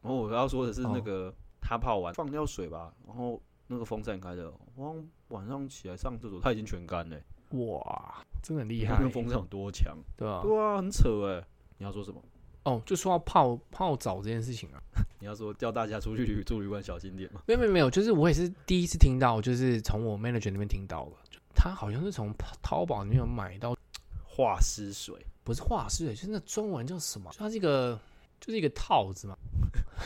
然后我要说的是哦那个他泡完放掉水吧，然后那个风扇开的，我晚上起来上厕所，它已经全干了欸、哇，真的很厉害那个，风扇有多强？对啊、对啊，很扯哎、你要说什么？哦，就说到泡泡澡这件事情啊，你要说叫大家出去旅住旅馆小心点吗？没有没有没有，就是我也是第一次听到，就是从我 manager 那边听到了，就他好像是从淘宝里面有买到，化湿水，不是化湿水，就是那中文叫什么？就它是一个就是一个套子嘛。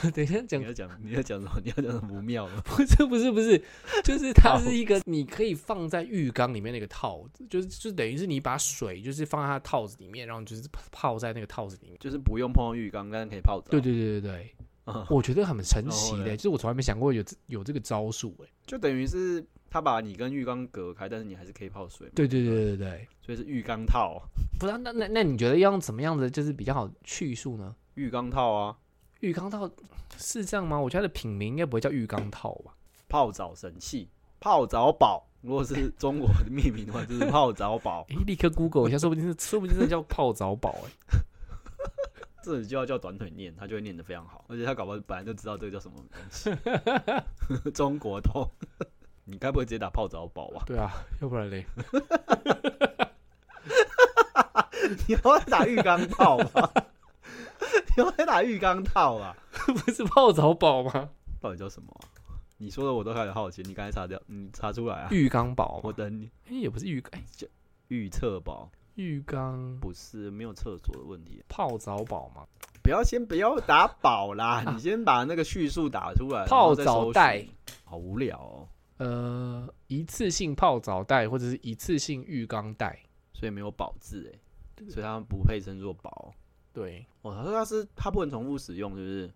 等一下讲你要讲你要讲什么？你要讲什么不妙了？不是不是不是，就是它是一个你可以放在浴缸里面那个套子，就是就等于是你把水就是放在它套子里面，然后就是泡在那个套子里面。就是不用碰到浴缸，但是可以泡澡。对对对对对，嗯我觉得很神奇的，就是我从来没想过有有这个招数哎。就等于是他把你跟浴缸隔开，但是你还是可以泡水嘛。对对对对对，所以是浴缸套，不是、啊、那那那你觉得要用怎么样的就是比较好去数呢？浴缸套啊，浴缸套是这样吗？我觉得它的品名应该不会叫浴缸套吧？泡澡神器，泡澡宝。如果是中国的命名的话，就是泡澡宝。诶，立刻 Google 一下，说不定是说不定是叫泡澡宝哎。这你就要叫短腿念，他就会念得非常好，而且他搞不好本来就知道这个叫什么东西。中国通，你该不会直接打泡澡宝吧？对啊，要不然嘞？你要打浴缸套吧？你要打浴缸套啊？不是泡澡宝吗？到底叫什么啊、你说的我都开始好奇，你刚才查掉，你查出来啊？浴缸宝？我等你。诶，也不是浴缸，诶预测宝浴缸不是没有厕所的问题，泡澡宝吗？不要先不要打宝啦，你先把那个叙述打出来。泡澡袋，好无聊哦，呃，一次性泡澡袋或者是一次性浴缸袋。所以没有宝字哎，所以他们不配称作宝。对，哦，他说他是他不能重复使用，是不是？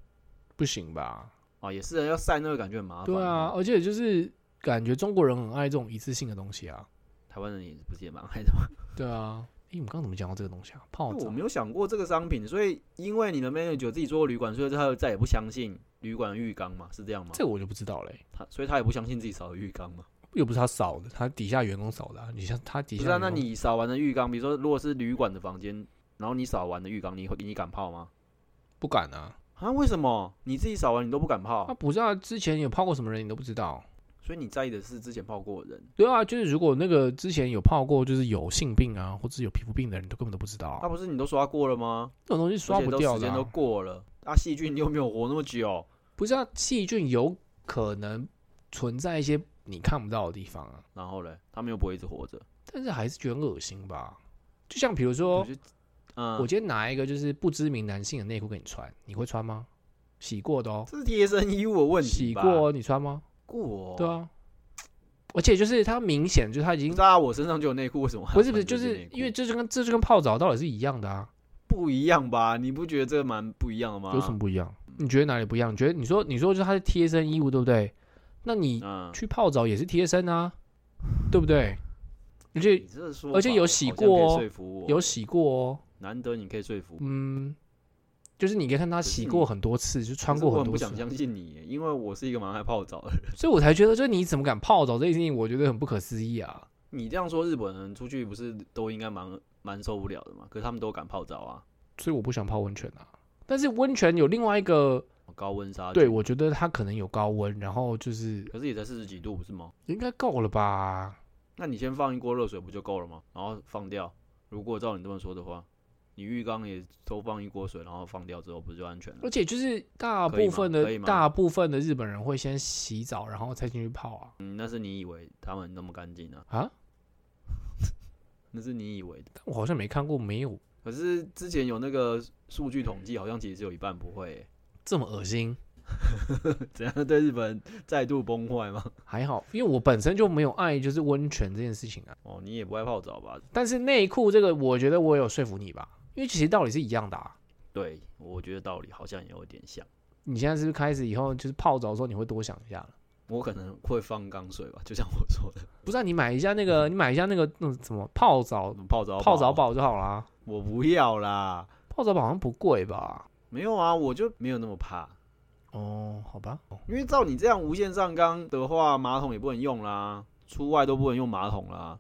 不行吧？哦，也是要晒那个感觉很麻烦。对啊，，而且就是感觉中国人很爱这种一次性的东西啊。台湾人也不是也蛮爱的吗？对啊，诶，我们刚刚怎么讲到这个东西啊？泡澡我没有想过这个商品，所以因为你的 manager 自己做过旅馆，所以他就再也不相信旅馆的浴缸嘛，是这样吗？这个我就不知道嘞、他所以他也不相信自己扫的浴缸嘛。又不是他扫的，他底下员工扫的、啊。你像他底下不是啊，那你扫完的浴缸，比如说如果是旅馆的房间，然后你扫完的浴缸，你会你敢泡吗？不敢啊？啊，为什么你自己扫完你都不敢泡啊，？不知道，之前有泡过什么人你都不知道。所以你在意的是之前泡过的人。对啊，就是如果那个之前有泡过，就是有性病啊，或者有皮肤病的人，都根本都不知道、那、啊。不是你都刷过了吗？这种东西刷不掉时间都啊。过了，啊，细菌又没有活那么久。不是啊，细菌有可能存在一些你看不到的地方啊，然后嘞，他们又不会一直活着。但是还是觉得很恶心吧。就像比如说嗯，我今天拿一个就是不知名男性的内裤给你穿，你会穿吗？洗过的哦，这是贴身衣物的问题洗过哦，你穿吗？过，对，啊，而且就是它明显就是它已经不是啊，我身上就有内裤，为什么不是不是，就是因为这就跟这就跟泡澡到底是一样的啊，不一样吧？你不觉得这个蛮不一样的吗？有什么不一样？你觉得哪里不一样？你觉得你说你说就是它是贴身衣物，对不对？那你嗯，去泡澡也是贴身啊，对不对？而且而且有洗过哦有洗过哦，难得你可以说服。嗯，就是你可以看他洗过很多次，就穿过很多次不想，相信你，因为我是一个蛮爱泡澡的人。所以我才觉得，就是你怎么敢泡澡这件事情，我觉得很不可思议啊。你这样说，日本人出去不是都应该蛮蛮受不了的嘛。可是他们都敢泡澡啊，所以我不想泡温泉啊。但是温泉有另外一个，高温杀菌。对我觉得它可能有高温，然后就是可是也才四十几度，不是吗？应该够了吧？那你先放一锅热水不就够了吗？然后放掉。如果照你这么说的话，你浴缸也都放一锅水，然后放掉之后，不就安全了？而且就是大部分的大部分的日本人会先洗澡，然后再进去泡啊嗯，那是你以为他们那么干净啊？啊！那是你以为的。但我好像没看过没有可是之前有那个数据统计，好像其实只有一半不会欸、这么恶心。怎样对日本再度崩坏吗？还好，因为我本身就没有爱就是温泉这件事情啊。哦，你也不爱泡澡吧？但是内裤这个，我觉得我有说服你吧，因为其实道理是一样的啊。对，我觉得道理好像也有点像。你现在是不是开始以后就是泡澡的时候你会多想一下了？我可能会放钢水吧，就像我说的，不是、啊，你买一下那个，你买一下那个那种什么泡澡泡澡泡澡，宝就好啦。我不要啦。泡澡宝好像不贵吧？没有啊，我就没有那么怕，哦，好吧，因为照你这样无限上纲的话，马桶也不能用啦，出外都不能用马桶啦，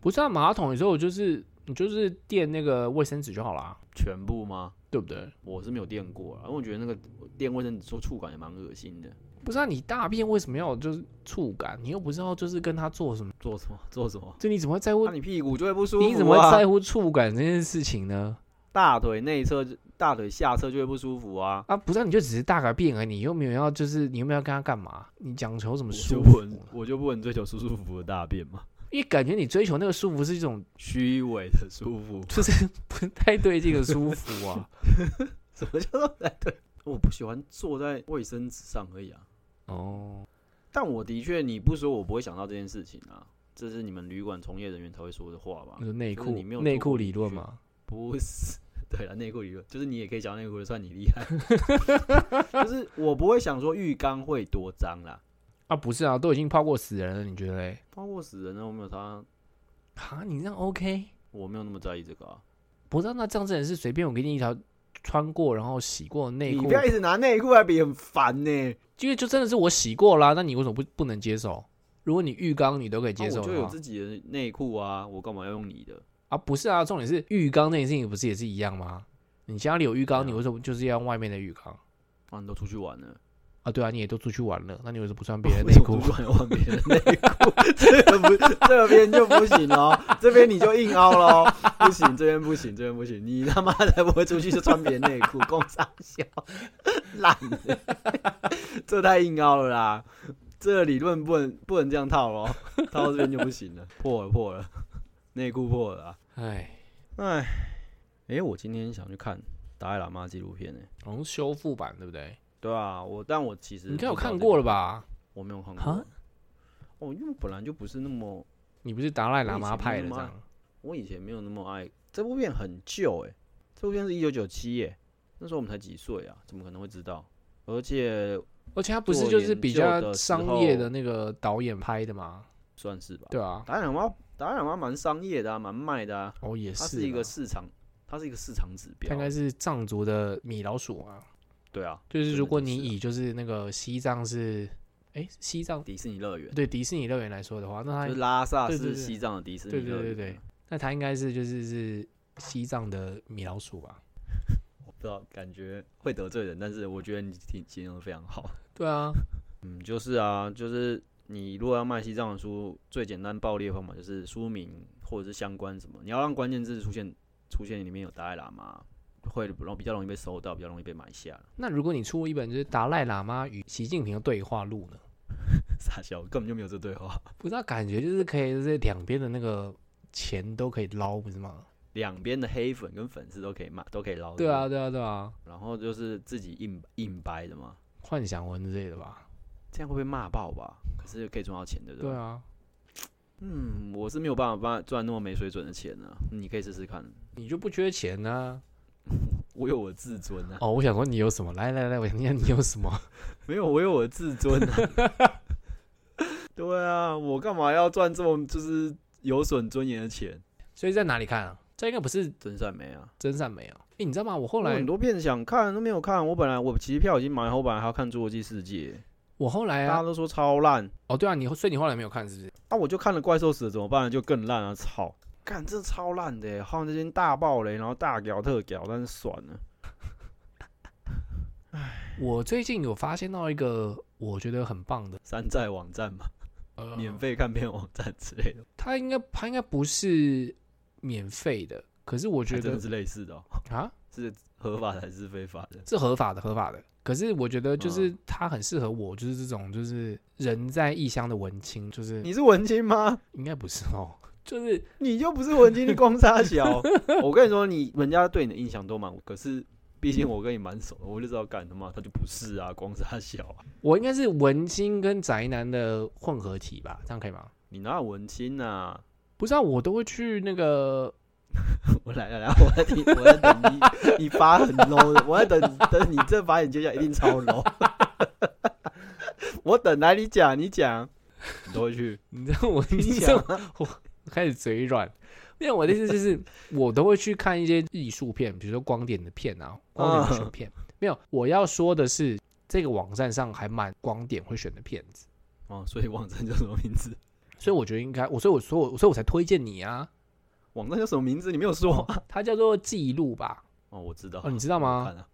不是啊，马桶有时候我就是你就是垫那个卫生纸就好啦，全部吗？对不对？我是没有垫过啊，因为我觉得那个垫卫生纸做触感也蛮恶心的。不是啊，你大便为什么要就是触感？你又不知道就是跟他做什么，做什么？做什么？就你怎么会在乎那、？你屁股就会不舒服、啊。你怎么会在乎触感这件事情呢？大腿内侧、大腿下侧就会不舒服啊？啊，不是、啊，你就只是大个便而已，你又没有要就是你又没有要跟他干嘛？你讲求什么舒服我就不能追求舒舒服服的大便嘛？因为感觉你追求那个舒服是一种虚伪的舒服，就是不太对劲的舒服啊。什么叫做不太对？我不喜欢坐在卫生纸上而已啊。哦，但我的确，你不说我不会想到这件事情啊。这是你们旅馆从业人员才会说的话吧那？个内裤你没有内裤理论嘛。不是，对了，内裤理论就是你也可以讲内裤的，算你厉害。就是我不会想说浴缸会多脏啦，啊，不是啊，都已经泡过死人了，你觉得嘞？泡过死人了，我没有他，啊，你这样 OK？我没有那么在意这个啊。不是啊、那这样真的是随便我给你一条穿过然后洗过的内裤你不，要一直拿内裤来比，很烦呢、因为就真的是我洗过啦，那你为什么不不能接受？如果你浴缸你都可以接啊受就有自己的内裤啊，我干嘛要用你的？啊，不是啊，重点是浴缸那件事情不是也是一样吗？你家里有浴缸，你为什么就是要用外面的浴缸啊，你都出去玩了，啊？对啊，你也都出去玩了，那你为什么不穿别人 内裤？出去玩换别人的内裤？这个不，这边就不行哦，这边你就硬凹喽，不行，这边不行，这边不行，你他妈才不会出去就穿别人内裤，工商小烂的，这太硬凹了啦。这个理论不能不能这样套咯，套到这边就不行了，破了破了，内裤破了啊！哎，哎，哎，我今天想去看达赖喇嘛纪录片呢、好像是修复版对不对？对啊，我但我其实你应该有看过了？吧？我没有看哈过。哦，因为我本来就不是那么，你不是达赖喇嘛派的这样？我以前没有那么爱这部片，很旧哎、这部片是一九九七耶，那时候我们才几岁啊，怎么可能会知道？而且而且他不是就是比较商业的那个导演拍的吗？算是吧。对啊，达赖喇嘛，达赖喇嘛蛮商业的啊，蛮卖的啊，哦也是，它是一个市场，它是一个市场指标它应。该是藏族的米老鼠啊。对啊，就是如果你以就是那个西藏是，哎，西藏迪士尼乐园，对迪士尼乐园来说的话，那它就是拉萨对对对是西藏的迪士尼对乐园。对对对，那它应该是就是是西藏的米老鼠吧？我不知道，感觉会得罪人，但是我觉得你挺形容的非常好。对啊，嗯，就是啊，就是你如果要卖西藏的书，最简单暴力的方法就是书名或者是相关什么，你要让关键字出现出现里面有达赖喇嘛，会然后比较容易被搜到，比较容易被买下。那如果你出一本就是达赖喇嘛与习近平的对话录呢？傻笑，根本就没有这对话。不知道感觉就是可以就是两边的那个钱都可以捞，不是吗？两边的黑粉跟粉丝都可以买，都可以捞。对啊，，对啊，对啊，然后就是自己硬硬掰的嘛，幻想文之类的吧？这样会被骂爆吧？可是可以赚到钱的，对啊，嗯，我是没有办法帮赚那么没水准的钱啊，你可以试试看。你就不缺钱呢、我有我的自尊啊，哦，我想说你有什么？来来来，我想听你有什么？没有，我有我的自尊啊。对啊，我干嘛要赚这么就是有损尊严的钱？所以在哪里看啊？这应该不是真善美啊！真善美啊！哎、你知道吗？我后来我很多片想看都没有看，我本来我其实票已经买好，我本来还要看《侏罗纪世界我后》，来啊，大家都说超烂，哦对啊，你所以你后来没有看是不是？啊，我就看了《怪兽死了怎么办》就更烂啊！操，干这超烂的耶，欸换这间大爆雷，然后大屌特屌，但是算了，我最近有发现到一个我觉得很棒的，山寨网站嘛，呃，免费看片网站之类的，它应该它应该不是免费的，可是我觉得是类似的、哦，啊是合法的还是非法的？是合法的，合法的。可是我觉得就是嗯它很适合我，就是这种就是人在异乡的文青，就是你是文青吗？应该不是哦，就是你就不是文青，你光沙小。我跟你说，你人家对你的印象都蛮，可是毕竟我跟你蛮熟的，我就知道干他妈他就不是啊，光沙小啊。我应该是文青跟宅男的混合体吧，这样可以吗？你哪有文青啊？不是啊，我都会去那个 我来来来，我在听，我在等你，你发很 low 的，我在等等你这发言接下来一定超 low。我等来你讲，你讲，你都会去，你知道我你你讲道我开始嘴软，因为我的意思就是，我都会去看一些艺术片，比如说光点的片啊，光点的选片。没有，我要说的是，这个网站上还蛮光点会选的片子，哦，所以网站叫什么名字？所以我觉得应该，我所以我说我所以我才推荐你啊。网站叫什么名字？你没有说。它叫做记录吧？哦，我知道。哦，你知道吗？我看了，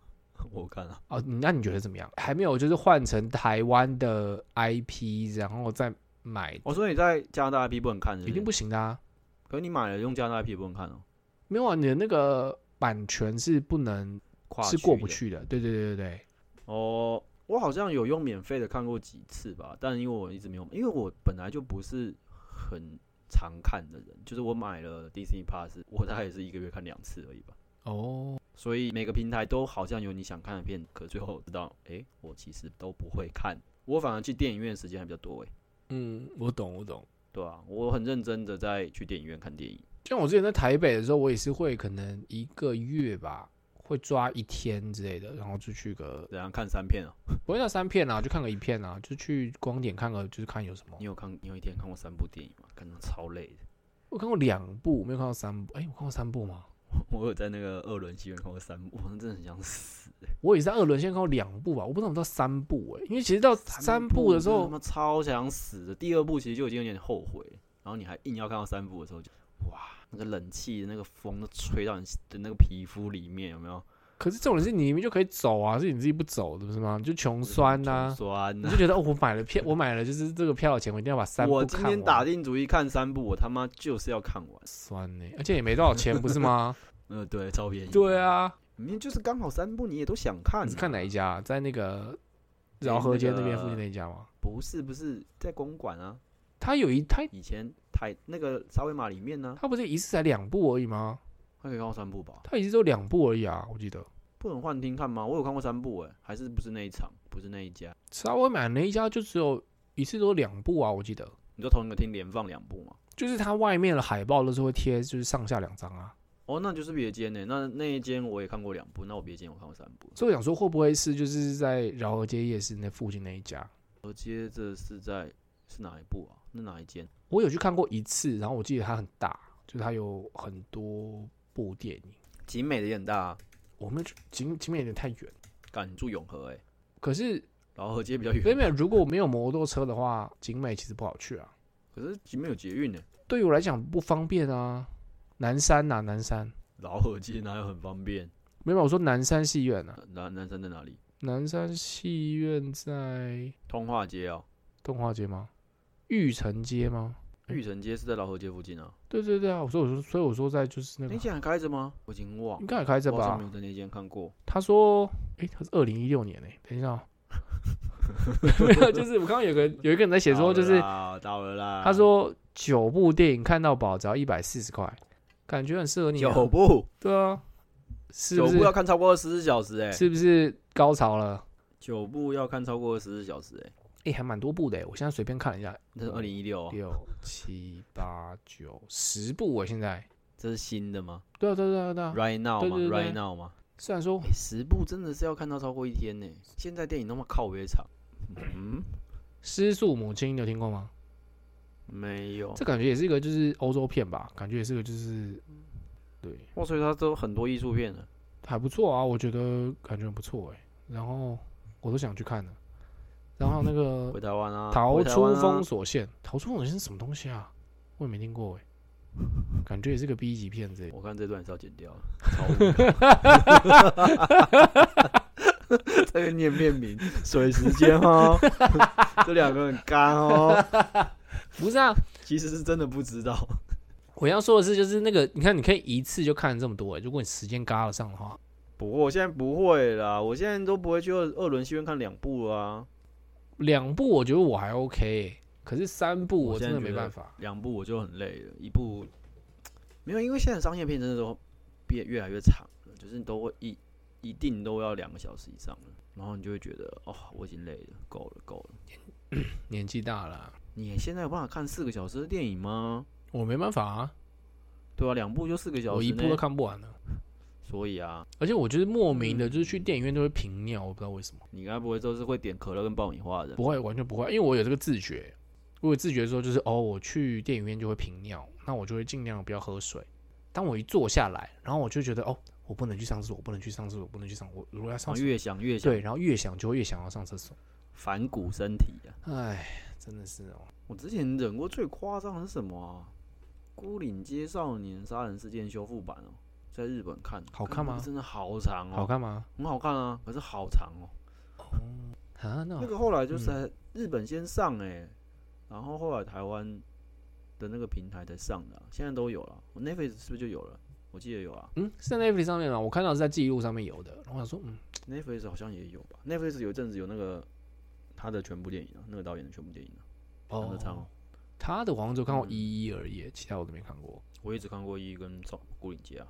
我看了。哦，那你觉得怎么样？还没有，就是换成台湾的 IP，然后再买，我说你在加拿大 IP 不能看是不是一定不行的啊。可是你买了用加拿大 IP 也不能看哦，没有啊，你的那个版权是不能跨是过不去的。对对对对对。哦。我好像有用免费的看过几次吧，但因为我一直没有，因为我本来就不是很常看的人，就是我买了 Disney Plus，我大概也是一个月看两次而已吧。哦，所以每个平台都好像有你想看的片，可最后知道，诶，我其实都不会看，我反而去电影院的时间还比较多，诶，嗯，我懂我懂。对啊，我很认真的在去电影院看电影。像我之前在台北的时候，我也是会可能一个月吧，会抓一天之类的，然后就去个然后看三片啊？不会到三片啊，就看个一片啊，就去光点看个，就是看有什么你。有看？你有一天看过三部电影吗？看到超累的。我看过两部，没有看到三部。哎、我看过三部吗？我有在那个二轮戏院看过三部，我真的很想死、欸。我也是在二轮先看过两部吧，我不知道有没有到三部哎、因为其实到三部的时候他，妈超想死的。第二部其实就已经有点后悔，然后你还硬要看到三部的时候就，哇，那个冷气的那个风都吹到你的那个皮肤里面，有没有？可是这种人是你明明就可以走啊，是你自己不走的，不是吗？你就穷酸呐、穷酸呐、你就觉得哦，我买了票，我买了就是这个票的钱，我一定要把三部我。今天打定主意看三部，我他妈就是要看完。酸呢、而且也没多少钱，不是吗？呃，对，超便宜。对，啊，明明就是刚好三部，你也都想看、你是看哪一？家？在那个饶河街那边附近那一家吗？不是不是，在公馆啊，他有一他以前台那个沙威玛里面呢、他不是一次才两部而已吗？他可以看过三部吧？他一次都两部而已啊，我记得。不能幻听看吗？我有看过三部哎、还是不是那一场，不是那一家？稍微买那一家就只有一次都两部啊，我记得。你就同一个厅连放两部吗？就是它外面的海报都是会贴，就是上下两张啊。哦，那就是别间呢、那那一间我也看过两部，那我别间我看过三部。所以我想说，会不会是就是在饶河街夜市那附近那一家？而接着是在是哪一部啊？那哪一间？我有去看过一次，然后我记得它很大，就是它有很多部电影。景美的也很大、啊，我们景景美有点太远，赶你住永和哎、可是然后河街比较远。没有如果没有摩托车的话，景美其实不好去啊。可是景美有捷运呢、对于我来讲不方便啊。南山呐、南山老河街哪有很方便？没有，我说南山戏院啊。南南山在哪里？南山戏院在通化街哦，通化街吗？玉城街吗？玉城街是在老河街附近啊。对对对啊，我说我说，所以我说在就是那个那间还开着吗？我已经忘了，应该还开着吧我好像没？有在那间看过。他说，诶，他是二零一六年诶，等一下、哦，没有，就是我刚刚有个有一个人在写说，就是到了啦到了啦。他说九部电影看到饱只要一百四十块，感觉很适合你、啊。九部，对啊，是不是九部要看超过二十四小时哎、是不是高潮了？九部要看超过二十四小时哎、诶，还蛮多部的诶，我现在随便看了一下，那是二零一六，六七八九十部我，现在。这是新的吗对啊对啊对啊对啊，？Right now 吗？Right now 吗？虽然说哎、十部真的是要看到超过一天呢、现在电影那么靠约场，嗯，失速母亲，你有听过吗？没有。这感觉也是一个就是欧洲片吧，感觉也是个就是对哇，所以它都很多艺术片了。还不错啊，我觉得感觉很不错哎。然后我都想去看了。然后那个回台湾啊，逃出封锁线，逃出封锁线是什么东西啊？我也没听过哎。感觉也是个 B 级片之类的。我看这段是要剪掉了，超无聊这个念片名，水时间哦，这两个很干哦。不是啊，其实是真的不知道。我要说的是，就是那个，你看，你可以一次就看这么多欸，如果你时间嘎得上的话，不过我现在不会啦，我现在都不会去二二轮戏院看两部了啊。两部我觉得我还 OK，欸可是三部我真的没办法。两部我就很累了，一部 没有，因为现在商业片真的都变越来越长了，就是都会一一定都要两个小时以上了，然后你就会觉得哦，我已经累了，够了够了。年纪大了啊，你现在有办法看四个小时的电影吗？我没办法啊，对啊，两部就四个小时，我一部都。看不完了。所以啊，而且我就是莫名的，就是去电影院都会频尿，我不知道为什么。你该不会都是会点可乐跟爆米花的？不会，完全不会，因为我有这个自觉。我有自觉说，就是哦，我去电影院就会频尿，那我就会尽量不要喝水。当我一坐下来，然后我就觉得哦，我不能去上厕所，我不能去上厕所，我不能去上。我如果要上厕所，越想越想，对，然后越想就会越想要上厕所。反骨身体啊！哎，真的是哦。我之前忍过最夸张的是什么啊？《孤岭街少年杀人事件》修复版哦，在日本看，好看吗真的好长哦，好看吗？很好看啊，可是好长哦。啊，那那个后来就是在日本先上哎、然后后来台湾的那个平台才上的啊、现在都有了。我 Netflix 是不是就有了？我记得有啊嗯，是在 Netflix 上面吗？我看到是在记录上面有的。然后我想说，嗯，，Netflix 好像也有吧？Netflix 有一阵子有那个他的全部电影啊，那个导演的全部电影啊，杨德昌哦。他的我好像只有看过嗯一一而已，其他我都没看过。我也只看过一跟赵孤岭街啊。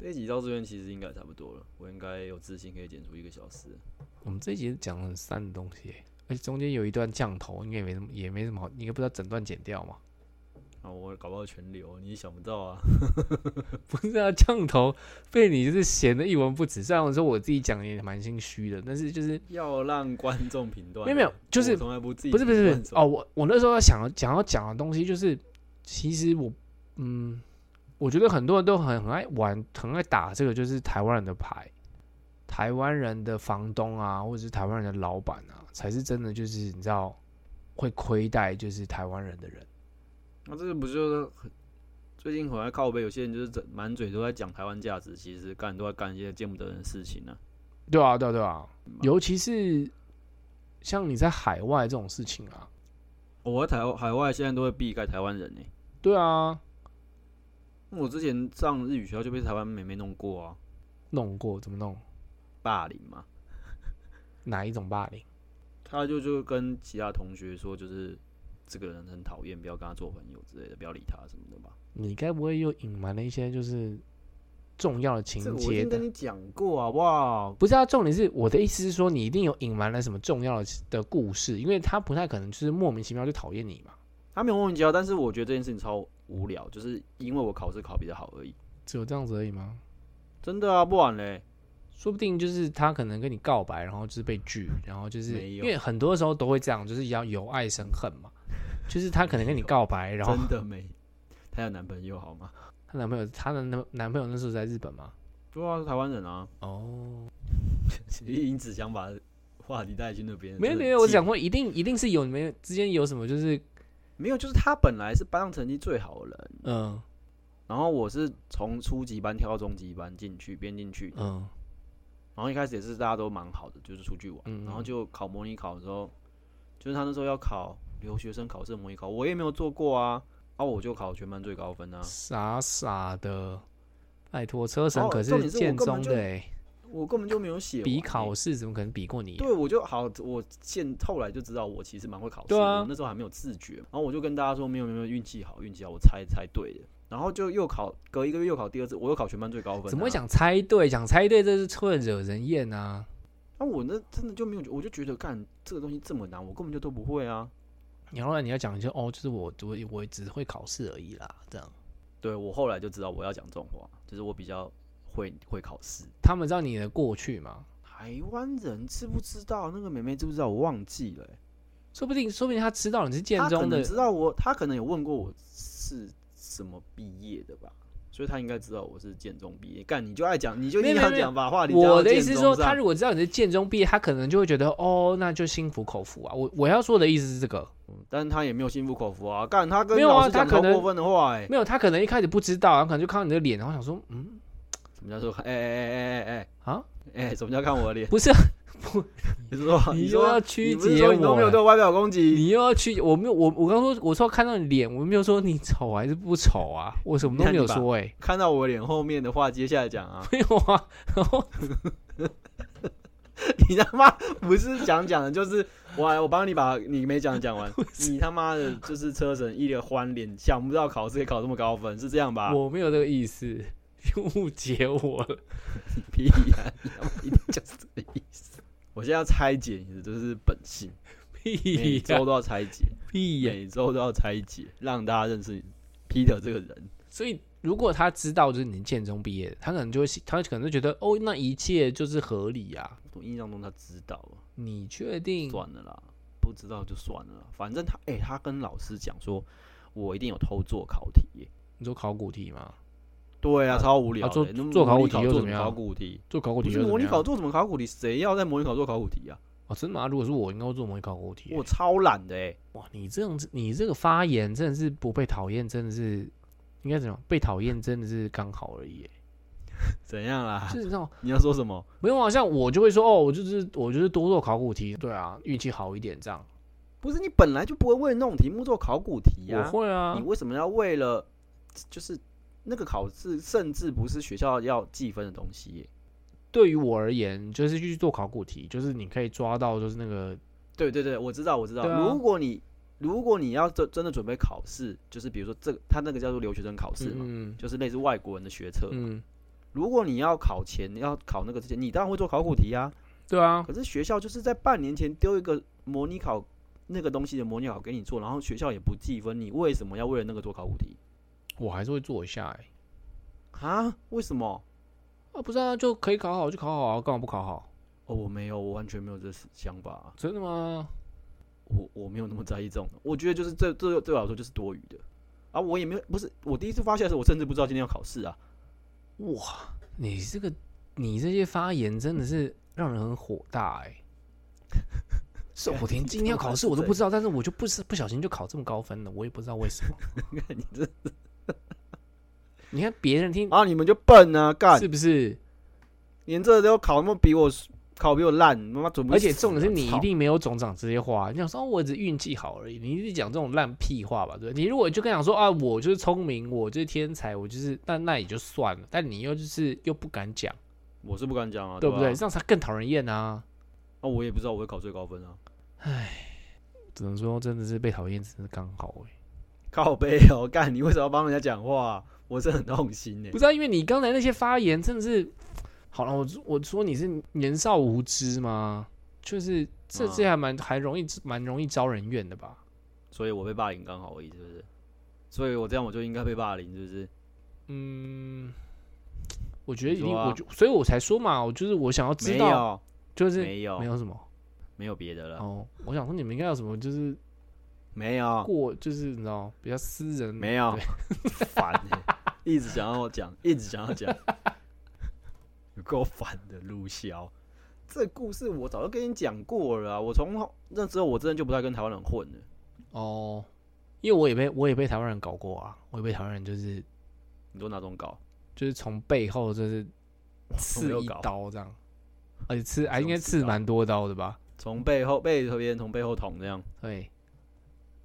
这一集到这边其实应该差不多了，我应该有自信可以剪出一个小时。我们这一集讲了很散的东西耶，而且中间有一段降头，应该也没什么，也没什么好，应该不知道整段剪掉嘛？啊，我搞不好全流，你也想不到啊。不是啊，降头被你就是嫌的一文不值。虽然我说我自己讲也蛮心虚的，但是就是要让观众评断，没有没有就是我从来不自己不是不是哦，我我那时候要想要讲要讲的东西就是，其实我嗯，我觉得很多人都很很爱玩，很爱打这个就是台湾人的牌，台湾人的房东啊，或者是台湾人的老板啊，才是真的就是你知道会亏待就是台湾人的人。那、这个不就是最近很爱靠背，有些人就是整满嘴都在讲台湾价值，其实干都在干一些见不得人的事情呢、对啊，对啊，对啊，尤其是像你在海外这种事情啊，我在台海外现在都会避开台湾人呢、对啊，我之前上日语学校就被台湾妹妹弄过啊，弄过怎么弄？霸凌嘛。哪一种霸凌？他就就跟其他同学说，就是这个人很讨厌，不要跟他做朋友之类的，不要理他什么的吧。你该不会又隐瞒了一些就是重要的情这个我已节的跟？你讲过好不好？不是啊，重点是我的意思是说，你一定有隐瞒了什么重要的的故事，因为他不太可能就是莫名其妙就讨厌你嘛，他没有莫名其妙，但是我觉得这件事情超无聊，就是因为我考试考比较好而已。只有这样子而已吗？真的啊，不然嘞，说不定就是他可能跟你告白，然后就是被拒，然后就是没有因为很多时候都会这样，就是要由爱生恨嘛，就是他可能跟你告白，然后真的没。她有男朋友好吗？她男朋友，她的男男朋友那时候在日本吗，对啊，是台湾人啊。哦，因此想把话题带去那边。没有没有，我真的很贱想过一定一定是有你们之间有什么就是没有，就是他本来是班上成绩最好的人，嗯。然后我是从初级班跳到中级班进去，编进去。嗯。然后一开始也是大家都蛮好的，就是出去玩，嗯然后就考模拟考的时候，就是他那时候要考留学生考试模拟考，我也没有做过啊，啊我就考全班最高分啊，傻傻的，拜托，车神可是建中的哎、我根本就没有写比欸考试怎么可能比过你、对，我就好，我现后来就知道我其实蛮会考试的，对啊我那时候还没有自觉，然后我就跟大家说没有没有运气好运气好，我猜猜对的，然后就又考隔一个月又考第二次，我又考全班最高分、啊怎么会？想猜对？想猜对这是会惹人厌啊！那、我那真的就没有，我就觉得干这个东西这么难，我根本就都不会啊。然后你要讲一些哦，就是我我我只会考试而已啦，这样对我后来就知道我要讲这种话，就是我比较会会考试。他们知道你的过去吗？台湾人知不知道那个妹妹知不知道？我忘记了欸、说不定说不定他知道你是建中的能知道我，他可能有问过我是什么毕业的吧，所以他应该知道我是建中毕业。干，你就爱讲，你就没有没有硬要讲，把话题我的意思是说，建中上他如果知道你是建中毕业，他可能就会觉得哦，那就心服口服啊。我我要说的意思是这个，但是他也没有心服口服啊，干他跟没有啊老师讲他可能过分的话、哎，没有，他可能一开始不知道，然后可能就看到你的脸，然后想说，嗯什么叫做哎哎哎哎哎啊，哎哎，什么叫看我的脸？不是不，你是说你说又要曲解说你都没有我对我外表攻击？你又要去，我没有，我我刚说，我说看到你脸，我没有说你丑还是不丑啊，我什么都没有说哎、看到我脸后面的话，接下来讲啊，没有啊，然后 你他妈不是讲讲的，就是我来我帮你把你没讲的讲完，你他妈的就是车神一脸欢脸，想不到考试可以考这么高分，是这样吧？我没有这个意思，误解我了。屁呀、你他妈一定就是这个意思。我现在要拆解你的，就是本性，每屁呀、周都要拆解，屁呀、每周都要拆解，让大家认识 Peter 这个人。所以如果他知道就是你建中毕业的，他可能就会他可能就觉得哦，那一切就是合理啊。我印象中他知道了，你确定？算了啦，不知道就算了啦。反正他，哎、他跟老师讲说，我一定有偷做考题耶。你说考古题吗？对啊，超无聊的、做做考古题又怎么样做考古题？做考古题模拟考做什么考古题？谁要在模拟考做考古题啊？哦，真的吗？如果是我，应该会做模拟考古题欸。我超懒的哎、哇，你这样子，你这个发言真的是不被讨厌，真的是应该怎么样？被讨厌真的是刚好而已欸。怎样啦就？是你知道，你要说什么？没有啊，像我就会说哦，我就是我就是多做考古题，对啊，运气好一点这样。不是你本来就不会为那种题目做考古题我啊？会啊你，为什么要为了就是那个考试，甚至不是学校要计分的东西耶？对于我而言，就是去做考古题，就是你可以抓到就是那个对对对，我知道我知道。啊如果你如果你要真真的准备考试，就是比如说这个他那个叫做留学生考试嘛，嗯就是类似外国人的学测。嗯，如果你要考前你要考那个之前，你当然会做考古题啊。对啊，可是学校就是在半年前丢一个模拟考那个东西的模拟考给你做，然后学校也不计分，你为什么要为了那个做考古题我还是会做一下哎、啊？为什么？啊，不是啊，就可以考好就考好啊，干嘛不考好？哦，我没有，我完全没有这想法啊、真的吗？我我没有那么在意这种，我觉得就是这这对我来说就是多余的啊，我也没有不是我第一次发现的时候，我甚至不知道今天要考试啊，哇，你这个你这些发言真的是让人很火大哎、是我天今天要考试我都不知道，但是我就不是不小心就考这么高分了，我也不知道为什么。你看你这 你看别人听啊你们就笨啊，干是不是？连这都考那么比我考比我烂，妈妈准不死啊而且重点是你一定没有总长这些话，你想说、哦、我只运气好而已，你一直讲这种烂屁话吧，对不对？你如果就跟讲说啊，我就是聪明，我就是天才，我就是那那也就算了，但你又就是又不敢讲，我是不敢讲啊，对不对？吧这样才更讨人厌啊！啊，我也不知道我会考最高分啊，只能说真的是被讨厌，真是刚好哎、靠背哦，干你为什么要帮人家讲话？我是很痛心呢、不是、啊，因为你刚才那些发言真的是，好了，我我说你是年少无知吗？就是这啊这还蛮还容易蛮容易招人怨的吧？所以我被霸凌刚好而已，是不是？所以我这样我就应该被霸凌，是不是？嗯，我觉得一定，你啊我就所以我才说嘛，我就是我想要知道，就是没有，没有什么没有别的了，哦，我想说你们应该有什么就是没有，过就是你知道比较私人没有，烦、欸，一直想要讲，一直想要讲，有够烦的。陆骁，这故事我早就跟你讲过了啊！我从那之后，我真的就不太跟台湾人混了。哦，因为我也被我也被台湾人搞过啊，我也被台湾人就是你说哪种搞？就是从背后就是刺一刀这样，而且刺啊应该刺蛮多刀的吧？从背后被别人从背后捅这样。对，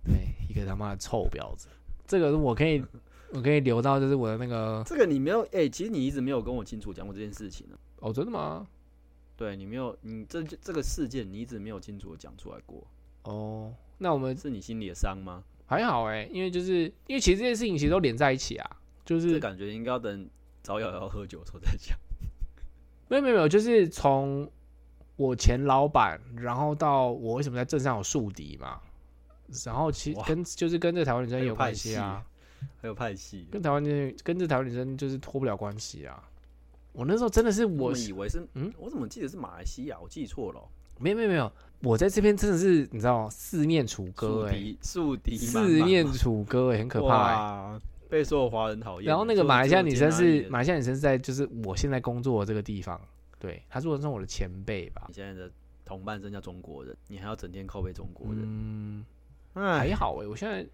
对，一个他妈的臭婊子，这个我可以 我可以留到就是我的那个这个你没有哎、其实你一直没有跟我清楚讲过这件事情呢、哦，真的吗？对你没有，你这这个事件你一直没有清楚的讲出来过，哦，那我们是你心里的伤吗？还好哎、因为就是因为其实这件事情其实都连在一起啊，就是感觉应该要等找瑶瑶喝酒的时候再讲。没有没有没有，就是从我前老板，然后到我为什么在镇上有宿敌嘛，然后其哇跟就是跟这台湾女生还有派系系啊，还有派系，跟台湾女跟这台湾女生就是脱不了关系啊。我那时候真的是我我以为是，嗯嗯，我怎么记得是马来西亚？我记错了哦。没有没有没有，我在这边真的是你知道四面楚歌哎、树敌，树敌四面楚歌哎、很可怕被所有华人讨厌。然后那个马来西亚女生是马来西亚女生是在就是我现在工作的这个地方，对，她说的是我的前辈吧你，现在的同伴真叫中国人，你还要整天靠背中国人，嗯，哎还，好哎、我现在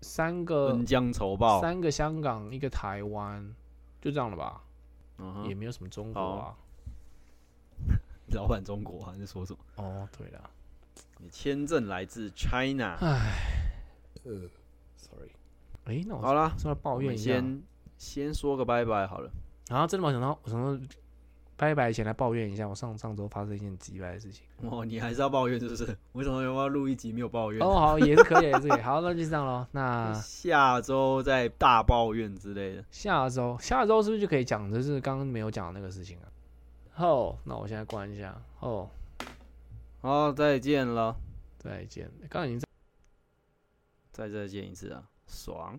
三个恩将仇报。三个香港，一个台湾，就这样了吧，也没有什么中国啊。老板中国还是说什么？哦，对了，你签证来自 China 哎。呃，sorry，哎、那我好啦，说来抱怨一下，先先说个拜拜好了。然后真的没想到，我想说拜拜前来抱怨一下，我上上周发生一件奇怪的事情。哦，你还是要抱怨是不是？为什么要录一集没有抱怨？哦，好，也是可以，也是可以。好，那就这样喽。那 下周再大抱怨之类的。下周，下周是不是就可以讲，就是刚刚没有讲的那个事情啊？好，那我现在关一下。哦，好，再见了，再见。刚刚已经再再见一次啊，爽。